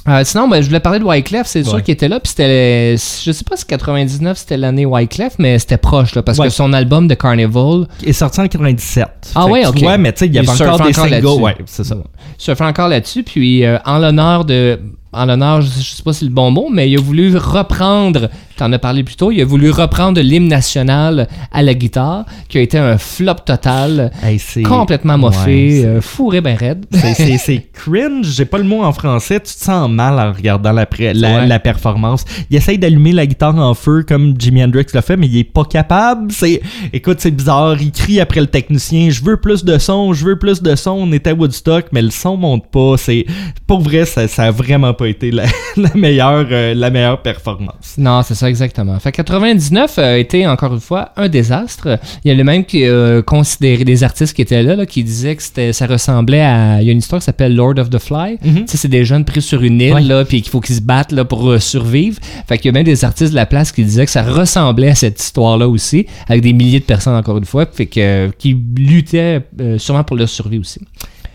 Euh, sinon, ben, je voulais parler de Wyclef, c'est sûr Ouais. qu'il était là, puis c'était, je sais pas si 99 c'était l'année Wyclef, mais c'était proche, là, parce Ouais. que son album de Carnival, Il est sorti en 97. Ah ouais, ok. tu vois, mais tu sais, il y Il avait surfe encore des encore singles. Ouais, c'est ça. se fait encore là-dessus, puis euh, en l'honneur de, en l'honneur, je, je sais pas si c'est le bon mot, mais il a voulu reprendre, t'en as parlé plus tôt, il a voulu reprendre l'hymne national à la guitare, qui a été un flop total, Hey, complètement moffé, Ouais, euh, fourré ben raide. C'est- cringe, j'ai pas le mot en français, tu te sens mal en regardant la, la, Ouais. la performance. Il essaye d'allumer la guitare en feu comme Jimi Hendrix l'a fait, mais il est pas capable. C'est, écoute, c'est bizarre, il crie après le technicien, je veux plus de son, je veux plus de son, on était à Woodstock, mais le son monte pas. C'est, pour vrai, ça, ça a vraiment pas été la, <laughs> la meilleure, euh, la meilleure performance. Non, c'est ça exactement. Fait que 99 a été encore une fois un désastre. Il y a le même qui a considéré des artistes qui étaient là, là, qui disaient que ça ressemblait à. Il y a une histoire qui s'appelle Lord of the Fly. Tu sais, c'est des jeunes pris sur une île, Ouais. là, puis qu'il faut qu'ils se battent là, pour euh, survivre. Fait qu'il y a même des artistes de la place qui disaient que ça ressemblait à cette histoire-là aussi, avec des milliers de personnes encore une fois, fait que, euh, qui luttaient euh, sûrement pour leur survie aussi.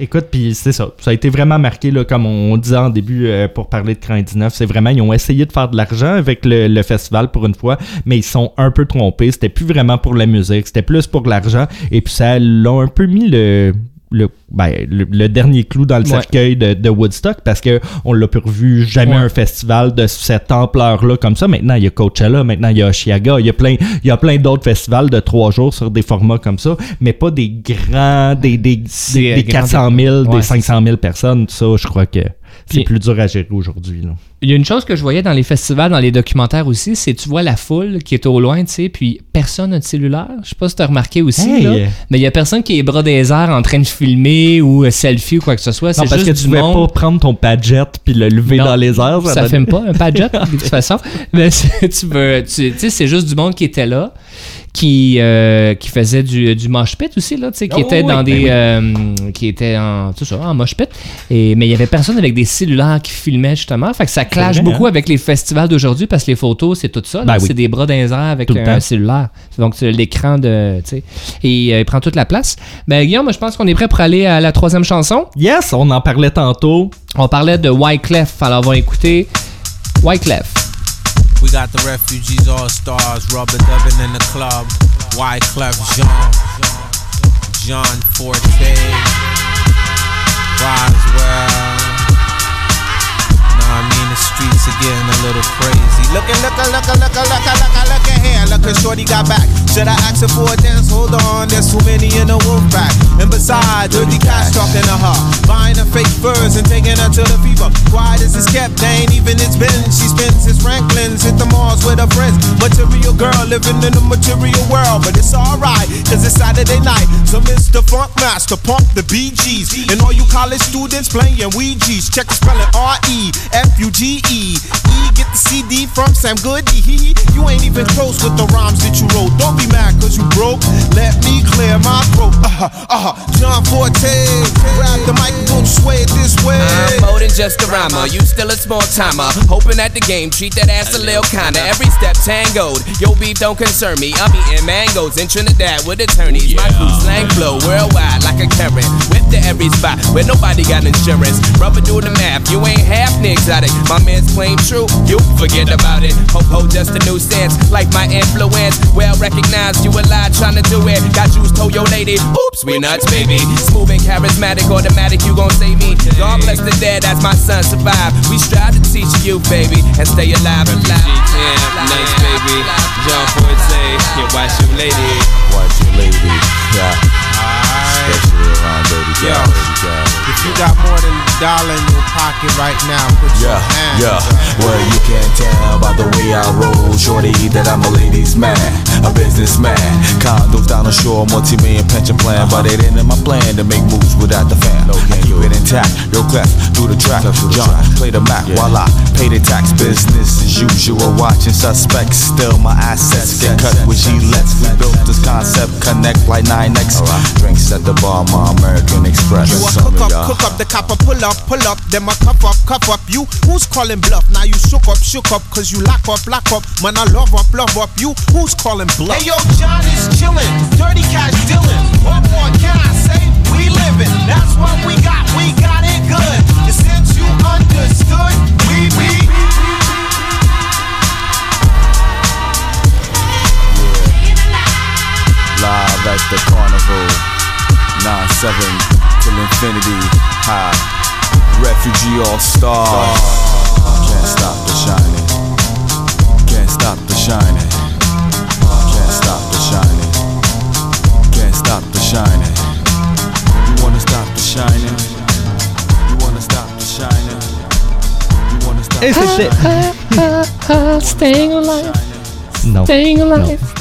Écoute, puis c'est ça. Ça a été vraiment marqué, là, comme on disait en début euh, pour parler de 99. C'est vraiment, ils ont essayé de faire de l'argent avec le, le festival pour une fois, mais ils sont un peu trompés. C'était plus vraiment pour la musique, c'était plus pour l'argent. Et puis ça l'a un peu mis le. Le, ben, le, le dernier clou dans le Ouais. cercueil de, de Woodstock parce que on l'a plus revu jamais Ouais. un festival de cette ampleur-là comme ça. Maintenant, il y a Coachella, maintenant il y a Oshiaga, il y a plein, il y a plein d'autres festivals de trois jours sur des formats comme ça, mais pas des grands, des, des, des, euh, des grand- 400 000, Ouais, des c'est 500 000 personnes, ça, je crois que c'est plus dur à gérer aujourd'hui. Il y a une chose que je voyais dans les festivals, dans les documentaires aussi, c'est tu vois la foule qui est au loin, tu sais, puis personne n'a de cellulaire. Je sais pas si tu as remarqué aussi, Hey! là, mais il y a personne qui est bras des airs en train de filmer ou euh, selfie ou quoi que ce soit. Non, C'est parce juste que tu pouvais monde. pas prendre ton padjet puis le lever Non, dans les airs. Ça donne- filme pas, un padjet, de toute façon. <laughs> Mais tu veux, tu sais, c'est juste du monde qui était là, qui, euh, qui faisait du, du mosh pit aussi, là, tu sais, qui Oh, était oui, dans ben des. oui. euh, qui était en. Tout ça, en mosh pit. Et, mais il y avait personne avec des cellulaires qui filmaient, justement. Fait que ça clash vrai, beaucoup hein? avec les festivals d'aujourd'hui parce que les photos, c'est tout ça. Ben oui. C'est des bras airs avec Tout le un temps. cellulaire. Donc, l'écran de. Et euh, il prend toute la place. Ben, Guillaume, je pense qu'on est prêt pour aller à la troisième chanson. Yes, on en parlait tantôt. On parlait de Wyclef. Alors, on va écouter Wyclef. We got the refugees all stars, rubber dubbing in the club. Wyclef Jean, John Forte, Roswell. Streets are getting a little crazy. Lookin', lookin', lookin', lookin', lookin', lookin', lookin' here. Look at Shorty got back. Should I ask her for a dance? Hold on, there's too many in the wolf pack. And besides, dirty cash talking to her. Buying her fake furs and taking her to the fever. Quiet as it's kept, they ain't even it's been. She spends his Franklin's, hit the malls with her friends. Material girl living in the material world. But it's alright, cause it's Saturday night. So Mr. Funk Master, pump the BGs. And all you college students playing Ouija's. Check the spelling R-E, F-U-G-E. E, get the CD from Sam Goody. You ain't even close with the rhymes that you wrote. Don't be mad cause you broke. Let me clear my throat. Uh-huh, uh-huh. John Forte, grab the mic and don't sway it this way. I'm more than just a rhymer. You still a small timer. Hoping at the game, treat that ass a little kinda. Every step tangoed. Yo, beef don't concern me. I'm eating mangoes in Trinidad with attorneys. My crew slang flow worldwide like a Karen. Whip to every spot where nobody got insurance. Rubber do the math. You ain't half exotic. My man's claim true. You forget about it. Ho ho, just a new sense. Like my influence. Well recognized. You a lie trying to do it. Got juice, told your lady. Oops, we nuts, baby. Smooth and charismatic, automatic. You gon' save me. God bless the dead as my son survive. We strive to teach you, baby, and stay alive and fly. nice baby. John Forte, yeah, watch you lady. Watch your lady, yeah. Especially around dirty Yo. guys, dirty guys. If you got more than a dollar in your pocket right now, put your Yeah, hands yeah. up. Well, you can't tell by the way I roll, shorty, that I'm a ladies' man, a businessman. Condos down the shore, multi-million pension plan, but it ain't in my plan to make moves without the fan. fam. I keep it intact, yo, clef do the track. John, play the Mac while I pay the tax. Business as usual, watching suspects. Still, my assets get cut with Gillettes. We built this concept, connect like 9X. Drinks at the bar, my American Express. You a cook up, cook up, the copper pull up, pull up, them a cup up, cup up. You who's calling bluff? Now you shook up, shook up, cause you lock up, lock up. Man, I love up, love up. You who's calling bluff? Hey yo, John is chillin', dirty cash dealin'. What more can I say? We livin', that's what we got. We got it good. And since you understood, we we. Live at the carnival, 9-7 till infinity, high. Refugee all stars. Can't stop the shining. Can't stop the shining. Can't stop the shining. Can't stop the shining. You wanna stop the shining? You wanna stop the shining? You wanna stop the c'était. <laughs> Staying alive, Non. staying alive.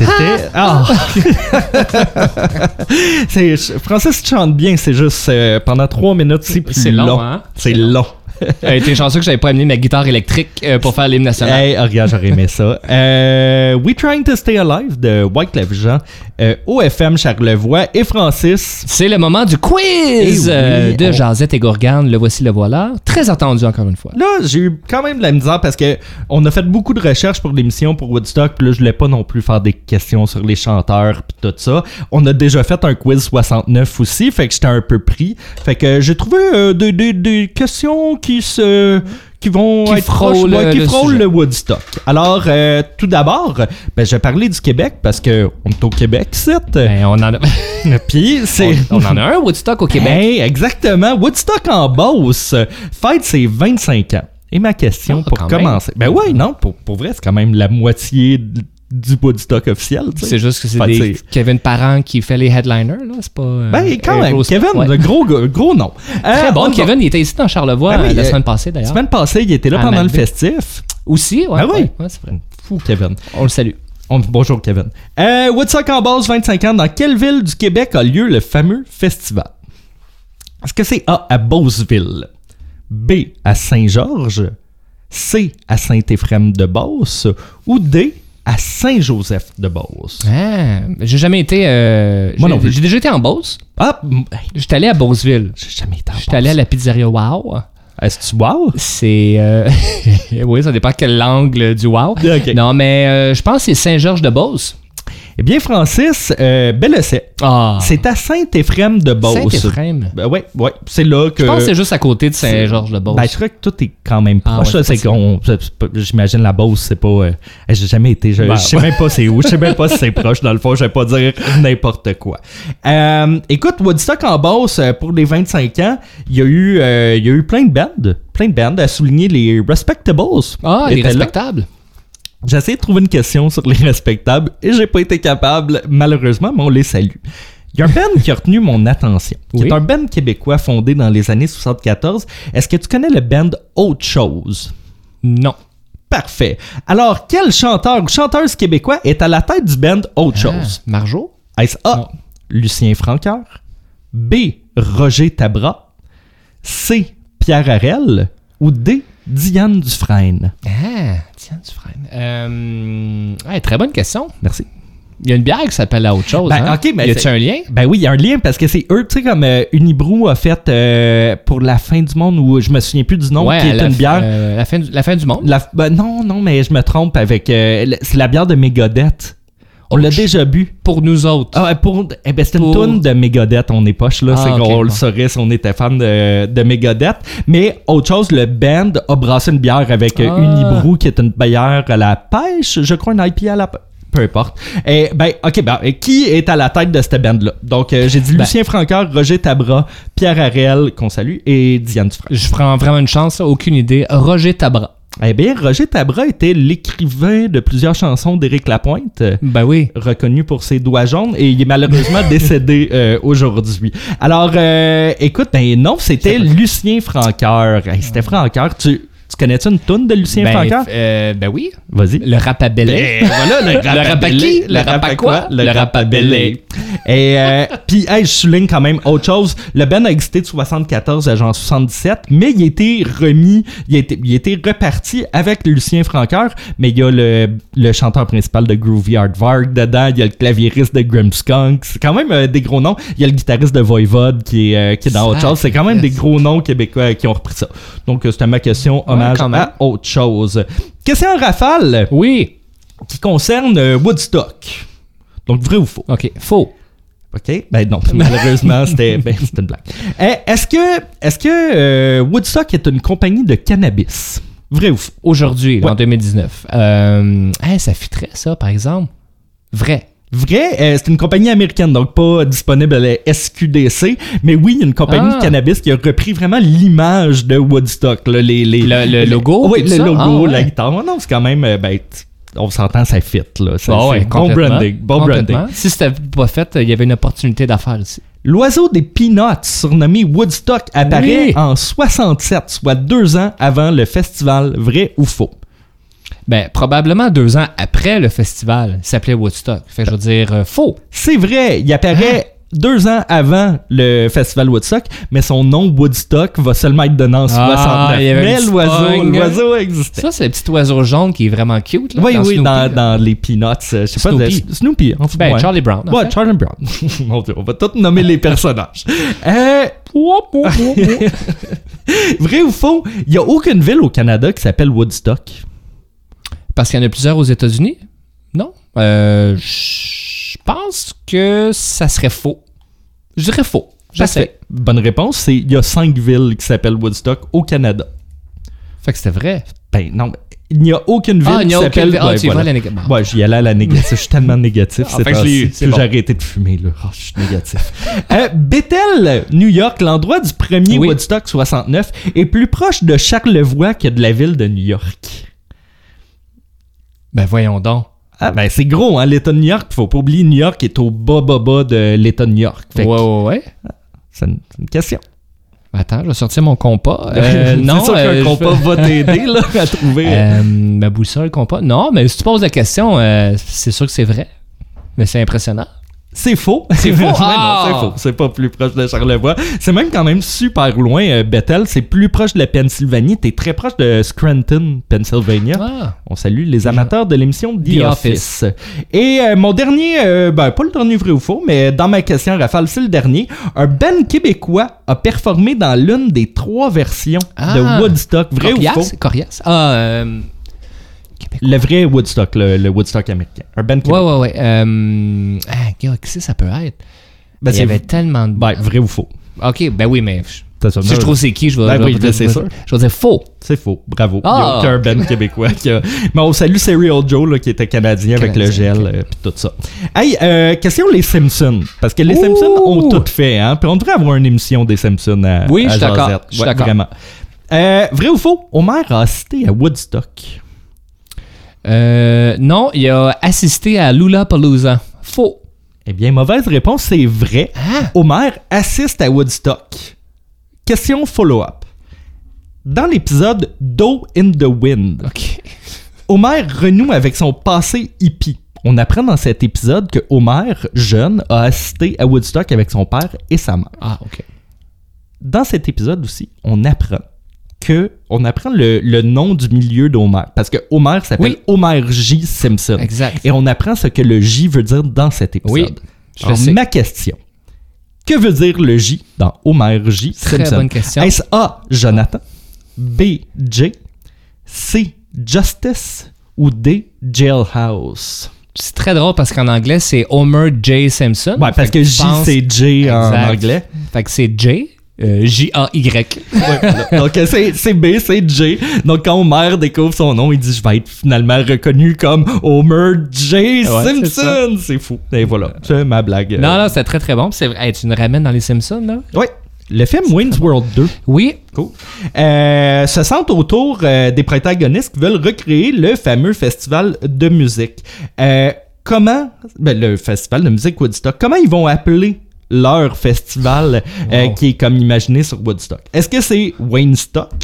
C'était. Ah! <laughs> c'est, Francis chante bien, c'est juste euh, pendant trois minutes, c'est plus C'est long, hein? C'est long. <laughs> T'es chanceux que j'avais pas amené ma guitare électrique euh, pour faire l'hymne national. Hey, oh, regarde, j'aurais aimé ça. Euh, We Trying to Stay Alive de Wyclef Jean, euh, OFM Charlevoix et Francis. C'est le moment du quiz Eh oui, euh, de on- Jazette et Gourgane. Le voici, le voilà. Très attendu encore une fois. Là, j'ai eu quand même de la misère parce que on a fait beaucoup de recherches pour l'émission pour Woodstock, puis là, je voulais pas non plus faire des questions sur les chanteurs puis tout ça. On a déjà fait un quiz 69 aussi, fait que j'étais un peu pris. Fait que j'ai trouvé euh, des, des- des questions qui se qui vont Qui être frôlent proches, ouais, qui le frôlent le Woodstock. Alors, euh, tout d'abord, ben, je vais parler du Québec parce que on est au Québec, c'est. Ben, on, en a... <laughs> Puis c'est. on, on en a un Woodstock au Québec. Hey, exactement. Woodstock en Beauce fête ses 25 ans. Et ma question Ah, pour commencer. Ben ouais, non, pour, pour vrai, c'est quand même la moitié du Woodstock officiel. tu sais. C'est juste que c'est des Kevin Parent qui fait les headliners, là. C'est pas. euh, Ben quand même, Kevin, Ouais. le gros, gros nom. Très Euh, bon. on- Kevin, il était ici dans Charlevoix Ben oui, euh, la semaine passée, La d'ailleurs. semaine passée, il était là À pendant le festif. Aussi, ouais. Ah oui? ouais, ouais, c'est vrai. Fou, Kevin. On le salue. On- bonjour, Kevin. Euh, Woodstock en Beauce, 25 ans. Dans quelle ville du Québec a lieu le fameux festival? Est-ce que c'est A à Beauceville, B à Saint-Georges, C à Saint-Éphrem de Beauce ou D à Saint-Joseph de Beauce? Ah, j'ai jamais été. euh, Moi j'ai- non plus. J'ai déjà été en Beauce. Ah, J'étais allé à Beauceville. j'ai jamais été en J'étais allé à la pizzeria Wow. Est-ce que tu wow? C'est. euh, <laughs> oui, ça dépend quel angle du Wow. Ok. Non, mais euh, je pense que c'est Saint-Georges de Beauce. Eh bien, Francis, euh, bel essai. Ah. C'est à Saint-Éphrem de Beauce. Saint-Éphrem? Ben ouais, ouais. C'est là que. Je pense que c'est juste à côté de Saint-Georges de Beauce. Ben, je crois que tout est quand même Ah proche. ouais, c'est c'est pas- j'imagine la Beauce, c'est pas. euh, j'ai jamais été. Je, Ben, je sais même pas c'est où. Je sais même pas si c'est proche. Dans le fond, je vais pas dire n'importe quoi. Euh, écoute, Woodstock en Beauce euh, pour les 25 ans, il y a eu, euh, il y a eu plein de bandes, plein de bandes à souligner les Respectables. ah, les là. J'ai essayé de trouver une question sur les respectables et j'ai pas été capable, malheureusement, mais on les salue. Il y a un band qui a retenu mon attention, qui Oui. est un band québécois fondé dans les années 74. Est-ce que tu connais le band Autre Chose? Non. Parfait. Alors, quel chanteur ou chanteuse québécois est à la tête du band Autre Chose? Ah, Marjo? Est-ce A. Non. Lucien Francoeur? B. Roger Tabra? C. Pierre Harel? Ou D. Diane Dufresne? Ah, tiens, Dufresne. Euh, ouais, très bonne question. Merci. Il y a une bière qui s'appelle la autre chose. Ben, hein? y a-tu c'est- un lien? Ben oui, il y a un lien parce que c'est eux, tu sais, comme euh, Unibrou a fait euh, pour la fin du monde, ou je me souviens plus du nom, ouais, qui est la, une bière. euh, la, fin du, la fin du monde. La- ben non, non, mais je me trompe avec. euh, c'est la bière de Megadeth. On l'a déjà bu. Pour nous autres. Ah, ouais, pour, eh ben, c'est une Pour- toune de Megadeth, on est poche, là. Ah, c'est ok, qu'on le saurait si on était fan de, de Megadeth. Mais autre chose, le band a brassé une bière avec euh, Ah. Unibrou, qui est une bière à la pêche, je crois, une IPA à la pêche. Peu importe. Et, ben, ok, ben, qui est à la tête de cette band-là? Donc, euh, j'ai dit Ben. Lucien Francoeur, Roger Tabra, Pierre Harel, qu'on salue, et Diane Dufresne. Je prends vraiment une chance, là, aucune idée. Roger Tabra. Eh bien, Roger Tabra était l'écrivain de plusieurs chansons d'Éric Lapointe. euh, Ben oui. reconnu pour ses doigts jaunes et il est malheureusement <laughs> décédé euh, aujourd'hui. Alors, euh, écoute, ben non, c'était Lucien Francoeur. Hey, c'était Francoeur. Tu, tu connais-tu une toune de Lucien Ben, euh, ben oui. Vas-y. Le rap à Belay. Ben, voilà, le. <laughs> Le rap à quoi? Le rap à Belay. Et euh, <laughs> puis, hey, je souligne quand même autre chose. Le Ben a existé de 74 à genre 77, mais il a été remis, il a été, il a été reparti avec Lucien Francoeur, mais il y a le, le chanteur principal de Groovy Hardvark dedans, il y a le claviériste de Grimmskunk, c'est quand même euh, des gros noms. Il y a le guitariste de Voivode qui est, euh, qui est dans autre chose. C'est quand même des gros noms québécois qui ont repris ça. Donc, c'était ma question, même. à autre chose. Question rafale Oui. qui concerne euh, Woodstock. Donc, vrai ou faux? OK. Faux. OK? Ben non, <laughs> malheureusement, c'était ben, une blague. Eh, Est-ce que, est que euh, Woodstock est une compagnie de cannabis? Vrai ou faux? Aujourd'hui, Ouais. en 2019. Euh, hey, ça fitterait, ça, par exemple. Vrai. Vrai, euh, c'est une compagnie américaine, donc pas disponible à la SQDC, mais oui, il y a une compagnie Ah. de cannabis qui a repris vraiment l'image de Woodstock. là, les, les, Le- logo, Oui, le ça? logo, Ah, ouais. la guitare. Non, c'est quand même, euh, ben, on s'entend, ça fit. Là. Ça, Ah ouais, bon branding. Bon branding. Si c'était pas fait, il y avait une opportunité d'affaires ici. L'oiseau des Peanuts, surnommé Woodstock, apparaît Oui. en 67, soit deux ans avant le festival, vrai ou faux? Ben, probablement deux ans après le festival, il s'appelait Woodstock. Fait que je veux dire, euh, faux. C'est vrai, il apparaît deux ans avant le festival Woodstock, mais son nom Woodstock va seulement être donné en 69. il y avait un mais l'oiseau, l'oiseau existait. Ça, c'est le petit oiseau jaune qui est vraiment cute. Là, oui, dans oui, Snoopy, dans, les Peanuts. euh, Je sais pas, Snoopy. de- Snoopy. en fait, Ben, ouais. Charlie Brown. en Ouais, fait. Charlie Brown. <laughs> Mon Dieu, on va tous nommer les personnages. Euh, <laughs> vrai ou faux, il n'y a aucune ville au Canada qui s'appelle Woodstock. Parce qu'il y en a plusieurs aux États-Unis? Non? Euh, je pense que ça serait faux. Je dirais faux. Parfait. Bonne réponse, c'est il y a cinq villes qui s'appellent Woodstock au Canada. Fait que c'était vrai. Ben non, il n'y a aucune ville Ah, il n'y qui a aucune s'appelle... ville. Ah, ben, tu y vas voilà. à la négative. Ouais, j'y allais à la négative. Je suis tellement <laughs> négatif. Ah, bon. j'ai arrêté de fumer, là. Ah, je suis négatif. <laughs> euh, Bethel, New York, l'endroit du premier Oui. Woodstock 69, est plus proche de Charlevoix que de la ville de New York. Ben voyons donc. Ah, ben c'est gros, hein, l'État de New York. Faut pas oublier, New York est au bas, bas, bas de l'État de New York. Fait Ouais, ouais, ouais. c'est une, question. Attends, je vais sortir mon compas. <laughs> Euh, non, c'est sûr euh, compas va t'aider, là, à <laughs> trouver. Euh, ma boussole, compas. Non, mais si tu poses la question, euh, c'est sûr que c'est vrai. Mais c'est impressionnant. C'est faux. C'est <laughs> faux? Ah! c'est faux. C'est pas plus proche de Charlevoix. C'est même quand même super loin, euh, Bethel. C'est plus proche de la Pennsylvanie. T'es très proche de Scranton, Pennsylvania. Ah. On salue les amateurs de l'émission The, The Office. Et euh, mon dernier, euh, ben pas le dernier vrai ou faux, mais dans ma question rafale, c'est le dernier. Un band québécois a performé dans l'une des trois versions Ah. de Woodstock. Vrai Corias? ou faux? Corias? Ah, Le vrai Woodstock, le, le Woodstock américain. Un band ouais, québécois. ouais, ouais. Euh, ah, qui c'est ça peut être? Ben, Il y avait tellement de... ben, vrai ou faux? Ok, ben oui, mais Ça si je trouve c'est qui, je vais... Ben je vais oui, dire- c'est. Je vais dire faux. C'est faux. Bravo. Ah! Il n'y a aucun band québécois qui a... Mais on salue Serial Joe, là, qui était canadien, avec le gel ok. euh, puis tout ça. Hey, euh, question les Simpsons. Parce que les! Simpsons ont tout fait, hein. Puis on devrait avoir une émission des Simpsons à Oui, à je suis d'accord. Jazette. Je suis Ouais, d'accord. Vraiment. Euh, vrai ou faux? Homer a assisté à Woodstock? Euh, non, il a assisté à Lollapalooza. Faux. Eh bien, mauvaise réponse, c'est vrai. Ah! Homer assiste à Woodstock. Question follow-up. Dans l'épisode Do in the Wind, Ok. Homer renoue avec son passé hippie. On apprend dans cet épisode que Homer, jeune, a assisté à Woodstock avec son père et sa mère. Ah, ok. Dans cet épisode aussi, on apprend que on apprend le, le nom du milieu d'Homer parce que Homer s'appelle Oui. Homer J Simpson. Exact. Et on apprend ce que le J veut dire dans cet épisode. Oui, je Alors, le sais. ma question. Que veut dire le J dans Homer J Très Simpson? bonne question. Est-ce A, Jonathan, B, J, C, Justice ou D, Jailhouse? C'est très drôle parce qu'en anglais, c'est Homer J. Simpson. Ouais, parce que J, pense- c'est J en Exact. anglais. Fait que c'est J. euh, J-A-Y. Donc, euh, c'est c'est B, c'est J. Donc, quand Homer découvre son nom, il dit Je vais être finalement reconnu comme Homer J. Ouais, c'est Simpson. C'est fou. Et voilà, c'est ma blague. non, non, c'était très très bon. C'est. Hey, tu nous ramènes dans les Simpsons, là? Oui. Le film Wayne's World 2 Oui. Cool. Euh, se centre autour euh, des protagonistes qui veulent recréer le fameux festival de musique. Euh, comment, ben, le festival de musique Woodstock, comment ils vont appeler leur festival euh, qui est comme imaginé sur Woodstock? Est-ce que c'est Wayne Stock,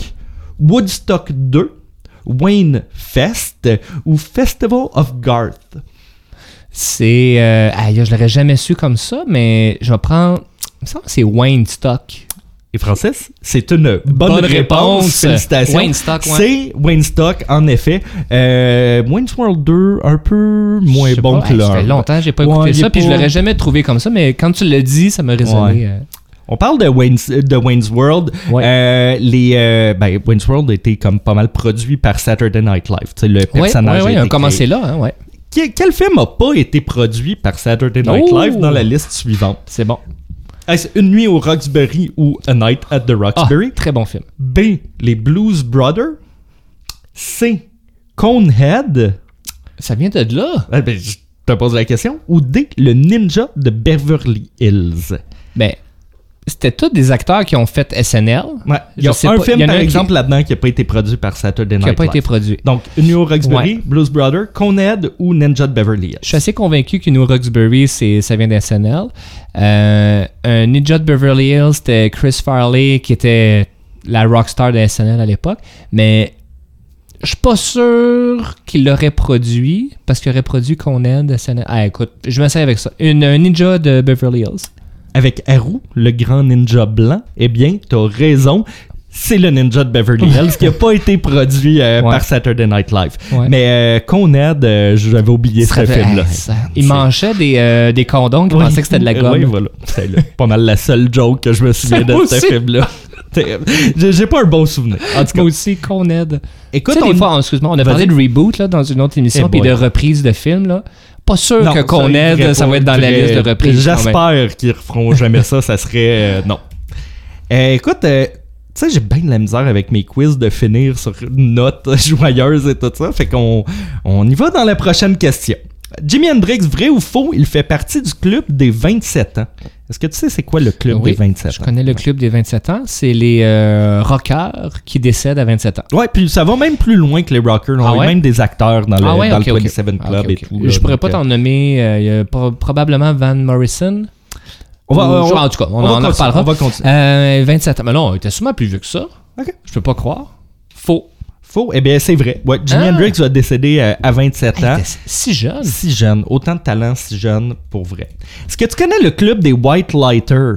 Woodstock 2, Wayne Fest ou Festival of Garth? C'est. Euh, aïe, je l'aurais jamais su comme ça, mais je vais prendre. Il me semble que c'est Wayne Stock. Et Francis, c'est une bonne, Bonne réponse. réponse. Félicitations. Wayne Stock, ouais. C'est Wayne Stock, en effet. Euh, Wayne's World 2, un peu moins Je bon pas, que leur. Ça fait longtemps j'ai pas Ouais, écouté ça, puis je pas- l'aurais jamais trouvé comme ça, mais quand tu l'as dit, ça m'a résonné. Ouais. euh. On parle de Wayne's, de Wayne's World. Ouais. Euh, les, euh, ben, Wayne's World a été comme pas mal produit par Saturday Night Live. Tu sais, le Ouais, personnage ouais, ouais, a on a été commencé créé. là, hein, ouais. Que- Quel film a pas été produit par Saturday Night Oh! Live dans la liste suivante? C'est bon. Est-ce Une nuit au Roxbury ou A Night at the Ah, Roxbury? très bon film. B. Les Blues Brothers. C. Conehead. Ça vient de là. Ah, ben, je- te pose la question. Ou D, le ninja de Beverly Hills. Ben, c'était tous des acteurs qui ont fait SNL. Ouais. Il y a un pas, film, a par un qui- exemple, là-dedans qui n'a pas été produit par Saturday Night Qui n'a pas Live. été produit. Donc, New Roxbury, Ouais. Blues Brother, Coned ou Ninja de Beverly Hills. Je suis assez convaincu que New Roxbury, c'est, ça vient d'SNL. Euh, un Ninja de Beverly Hills, c'était Chris Farley, qui était la rockstar de SNL à l'époque. Mais je suis pas sûr qu'il l'aurait produit, parce qu'il aurait produit Conan de SNL. Ah, écoute, je m'essaye avec ça. Une, un Ninja de Beverly Hills. Avec Haru, le grand ninja blanc, eh bien, t'as raison. C'est le ninja de Beverly Hills qui n'a pas été produit euh, Ouais. par Saturday Night Live. Ouais. Mais euh, Coned, euh, j'avais oublié ce Ça film-là. ça- Il mangeait des, euh, des condoms qui Oui. pensaient que c'était de la gomme. Oui, voilà. C'est là, pas mal la seule joke que je me souviens de ce film-là. J'ai pas un bon souvenir. En tout cas, Moi aussi, Coned. écoute, tu sais, on- des fois, excuse-moi, on a parlé de reboot là, dans une autre émission, Eh puis de reprise de films. Là. Pas sûr Non, que Coned, devrait ça va être dans la liste de reprises. J'espère qu'ils referont jamais ça, ça serait euh, non. Euh, écoute, euh, tu sais, j'ai bien de la misère avec mes quiz de finir sur une note <laughs> joyeuse et tout ça, fait qu'on on y va dans la prochaine question. Jimi Hendrix, vrai ou faux, il fait partie du club des 27 ans? Est-ce que tu sais c'est quoi le club Oui, des 27 Je ans? connais le club des 27 ans. C'est les euh, rockers qui décèdent à 27 ans. Ouais, puis ça va même plus loin que les rockers. On Ah a ouais? même des acteurs dans le, ah ouais, dans le ok. 27 Club Ah, ok, et tout. là, Je pourrais donc, pas euh, t'en nommer. euh, Il y a pro- probablement Van Morrison. On va, Ou- on va- en tout cas, on, en continuer, reparlera. on va continuer. Euh, 27 ans. Mais non, il était sûrement plus vieux que ça. Ok. Je peux pas croire. Faux. Faux. Eh bien, c'est vrai. Ouais, Jimi Ah. Hendrix va décéder euh, à 27 Il ans. si jeune. Si jeune. Autant de talent si jeune, pour vrai. Est-ce que tu connais le club des White Lighters?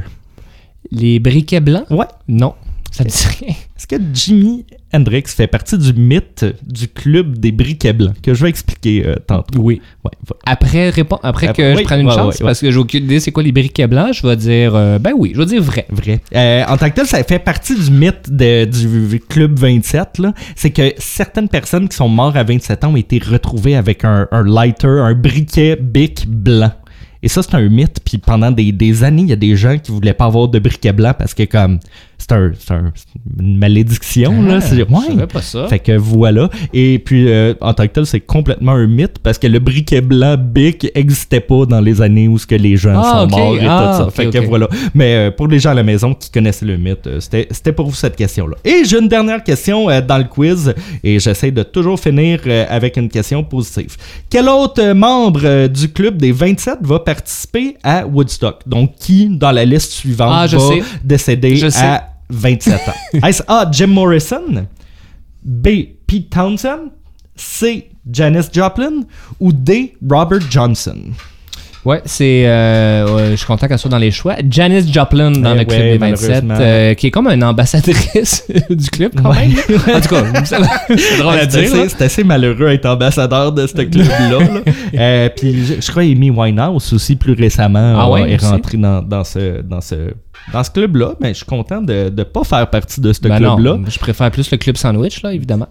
Les briquets blancs? Ouais. Non. Ça me dit rien. Est-ce que Jimi Hendrix fait partie du mythe du club des briquets blancs que je vais expliquer euh, tantôt? Oui. Ouais, va- Après, après Après, que oui, je prenne une ouais, chance, ouais. parce que j'ai aucune idée c'est quoi les briquets blancs, je vais dire euh, ben oui, je vais dire vrai. Vrai. Euh, en tant que tel, ça fait partie du mythe de- du Club 27. là. C'est que certaines personnes qui sont mortes à 27 ans ont été retrouvées avec un, un lighter, un briquet bic blanc. Et ça, c'est un mythe. Puis pendant des, des années, il y a des gens qui voulaient pas avoir de briquet blanc parce que comme c'est un, c'est un- c'est une malédiction. là. Ah, C'est- je ouais. savais pas ça. Fait que voilà. Et puis, euh, en tant que tel, c'est complètement un mythe parce que le briquet blanc Bic existait pas dans les années où ce que les gens Ah, sont morts et Ah, tout ça. ok, fait que voilà. Mais euh, pour les gens à la maison qui connaissaient le mythe, euh, c'était c'était pour vous cette question-là. Et j'ai une dernière question euh, dans le quiz et j'essaie de toujours finir avec une question positive. Quel autre membre du club des 27 va participer à Woodstock? Donc, qui dans la liste suivante Ah, je va sais. décéder Je sais. À 27 ans? <laughs> Est-ce A. Jim Morrison? B. Pete Townsend? C. Janis Joplin? Ou D. Robert Johnson? Ouais, c'est. euh, je suis content qu'elle soit dans les choix. Janice Joplin dans Eh le club ouais, des 27, malheureusement. euh, qui est comme une ambassadrice <laughs> du club quand même. En tout cas, <laughs> c'est drôle à dire. c'est assez malheureux être ambassadeur de ce club-là. là. <laughs> Euh, puis je, je crois Amy Winehouse aussi plus récemment Ah euh, est rentrée dans, dans ce dans ce dans ce club-là. Mais je suis content de ne pas faire partie de ce Ben club-là. je préfère plus le club sandwich, là, évidemment.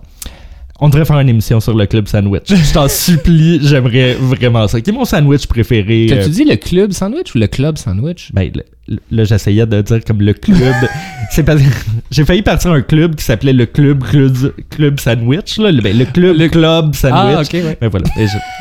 On devrait faire une émission sur le club sandwich. Je t'en supplie, <laughs> j'aimerais vraiment ça. Qui est mon sandwich préféré? euh, T'as-tu dit le club sandwich ou le club sandwich? Ben, là, j'essayais de dire comme le club. <laughs> c'est parce que j'ai failli partir un club qui s'appelait le club club, club sandwich. Là. Le, ben, le club Le- club sandwich. Ah, ok, ouais. Mais voilà.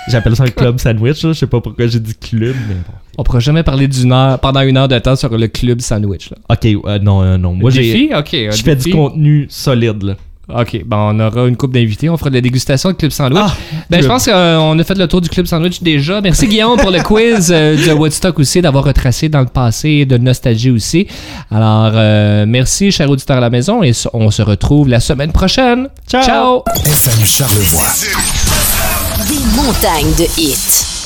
J'appelle ça un club sandwich. là. Je sais pas pourquoi j'ai dit club, mais bon. On pourra jamais parler d'une heure, pendant une heure de temps sur le club sandwich, là. Ok, euh, non, euh, non. Moi, j'ai. Ok. Je fais du contenu solide, là. OK, ben on aura une coupe d'invités, on fera de la dégustation de Club Sandwich. Ah, ben je pense qu'on a fait le tour du Club Sandwich déjà. Merci <laughs> Guillaume pour le quiz euh, de Woodstock aussi, d'avoir retracé dans le passé, de nostalgie aussi. Alors, euh, merci, chers auditeurs à la maison, et on se retrouve la semaine prochaine. Ciao. Ciao. FM Charlevoix. Des montagnes de hits.